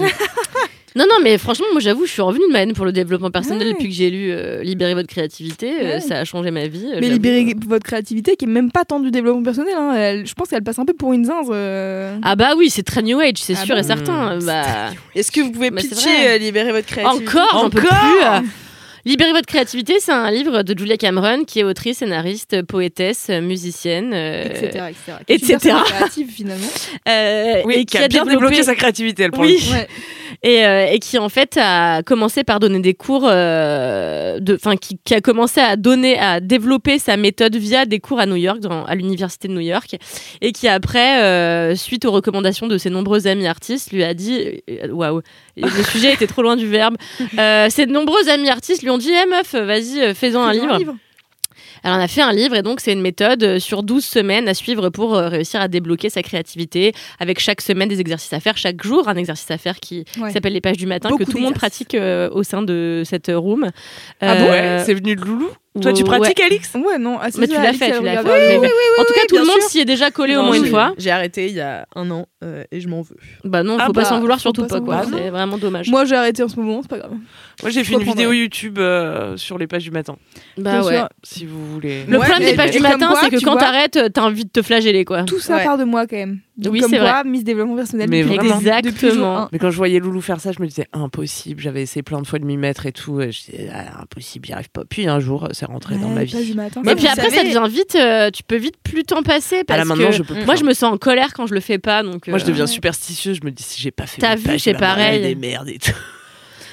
non, non, mais franchement, moi j'avoue, je suis revenue de ma haine pour le développement personnel Ouais. depuis que j'ai lu euh, Libérer votre créativité. euh, ça a changé ma vie. euh, Mais libérer votre créativité qui est même pas tant du développement personnel. hein. Elle- je pense qu'elle passe un peu pour une zinze. euh. Ah bah oui, c'est très new age, c'est Ah sûr bon et certain. Mm. Bah, Est-ce que vous pouvez c'est pitcher, euh, libérer votre créativité encore, peux Encore plus. euh. Libérer votre créativité, c'est un livre de Julia Cameron, qui est autrice, scénariste, poétesse, musicienne, euh, etc. etc. etc. Créative finalement. euh, Oui, et qui a bien développé- débloqué sa créativité, elle pour Oui. Ouais. Et, euh, et qui en fait a commencé par donner des cours euh, de enfin qui, qui a commencé à donner à développer sa méthode via des cours à New York dans, à l'université de New York et qui après euh, suite aux recommandations de ses nombreux amis artistes lui a dit euh, waouh le sujet était trop loin du verbe euh, ses nombreux amis artistes lui ont dit eh meuf vas-y euh, fais-en un Faisons livre elle en a fait un livre et donc c'est une méthode euh, sur 12 semaines à suivre pour euh, réussir à débloquer sa créativité avec chaque semaine des exercices à faire, chaque jour un exercice à faire qui Ouais. s'appelle les pages du matin Beaucoup que tout le monde pratique euh, au sein de cette room. Ah bon ouais, C'est venu de Loulou Toi, tu ouais. pratiques, Alix? Ouais, non. ah, c'est Mais tu l'as fait, tu l'as fait. les- Mais- En tout cas, tout le monde s'y est déjà collé au moins une fois. J'ai arrêté il y a un an euh, et je m'en veux. Bah non, faut Ah pas bah, s'en vouloir surtout pas pas quoi. C'est vraiment dommage. Moi, j'ai arrêté en ce moment, c'est pas grave. Moi, j'ai fait une vidéo. YouTube euh, sur les pages du matin, bah Bien ouais. sûr. si vous voulez. Le Ouais, problème des pages du matin, c'est que quand t'arrêtes, t'as envie de te flageller quoi. Tout ça part de moi quand même. Donc, Oui, comme c'est quoi, Miss Développement Personnel. Mais vraiment. Exactement. un. Mais quand je voyais Loulou faire ça, je me disais impossible. J'avais essayé plein de fois de m'y mettre et tout. Et je disais ah, impossible, j'y arrive pas. Puis un jour, c'est rentré dans Ouais, ma vie. ça puis après, vous ça savez- devient vite, euh, tu peux vite plus t'en passer Ah là maintenant, que je peux plus. moi, je me sens en colère quand je le fais pas. Donc, Moi, je euh, deviens superstitieuse. Je me dis si j'ai pas fait. T'as vu, c'est pareil. des merdes et tout.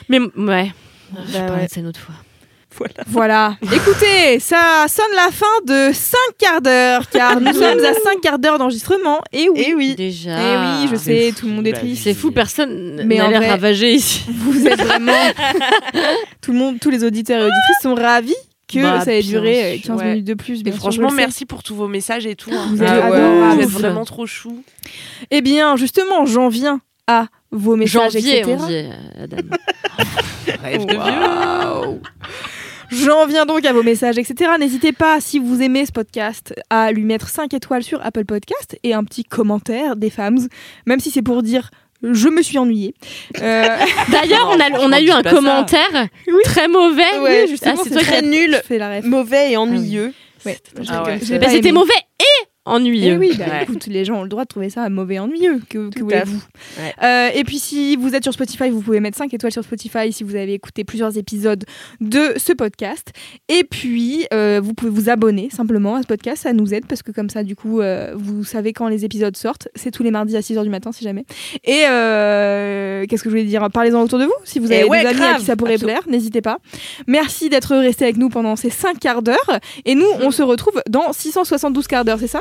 Mais ouais, je Bah parlerai ouais. de ça une autre fois. Voilà. Écoutez, ça sonne la fin de 5 quarts d'heure, car nous sommes à 5 quarts d'heure d'enregistrement. Et oui. Et oui. Déjà. Eh oui, je sais, tout le monde est la triste. C'est fou, personne Mais n'a en l'air vrai- ravagé ici. Vous êtes vraiment. tout le monde, tous les auditeurs et auditrices sont ravis que Bah, ça ait duré euh, sûr, 15 ouais. minutes de plus. Sûr, franchement, merci pour tous vos messages et tout. hein. Vous êtes Ah ouais, adorables. Vous êtes ouf. vraiment trop chou. Eh bien, justement, j'en viens à vos messages, Janvier, etc. on dit, euh, Adam. Rêve de Waouh. J'en viens donc à vos messages, etc. N'hésitez pas, si vous aimez ce podcast, à lui mettre 5 étoiles sur Apple Podcast et un petit commentaire des femmes, même si c'est pour dire je me suis ennuyée. Euh, D'ailleurs, on a, on a Je eu un commentaire très mauvais. ouais, Oui, justement, ah, c'est très nul. Mauvais et ennuyeux. Ouais. Ah ouais. J'ai Bah, pas C'était mauvais et ennuyeux. Eh oui, bah, Ouais. écoute, les gens ont le droit de trouver ça mauvais ennuyeux. Que, à voulez-vous Ouais. Euh, Et puis, si vous êtes sur Spotify, vous pouvez mettre 5 étoiles sur Spotify si vous avez écouté plusieurs épisodes de ce podcast. Et puis, euh, vous pouvez vous abonner simplement à ce podcast. Ça nous aide parce que, comme ça, du coup, euh, vous savez quand les épisodes sortent. C'est tous les mardis à 6h du matin, si jamais. Et qu'est-ce que je voulais dire? Parlez-en autour de vous. Si vous Eh avez ouais, des amis à grave. qui ça pourrait Absolument. plaire, n'hésitez pas. Merci d'être resté avec nous pendant ces 5 quarts d'heure. Et nous, on se retrouve dans 672 quarts d'heure, c'est ça?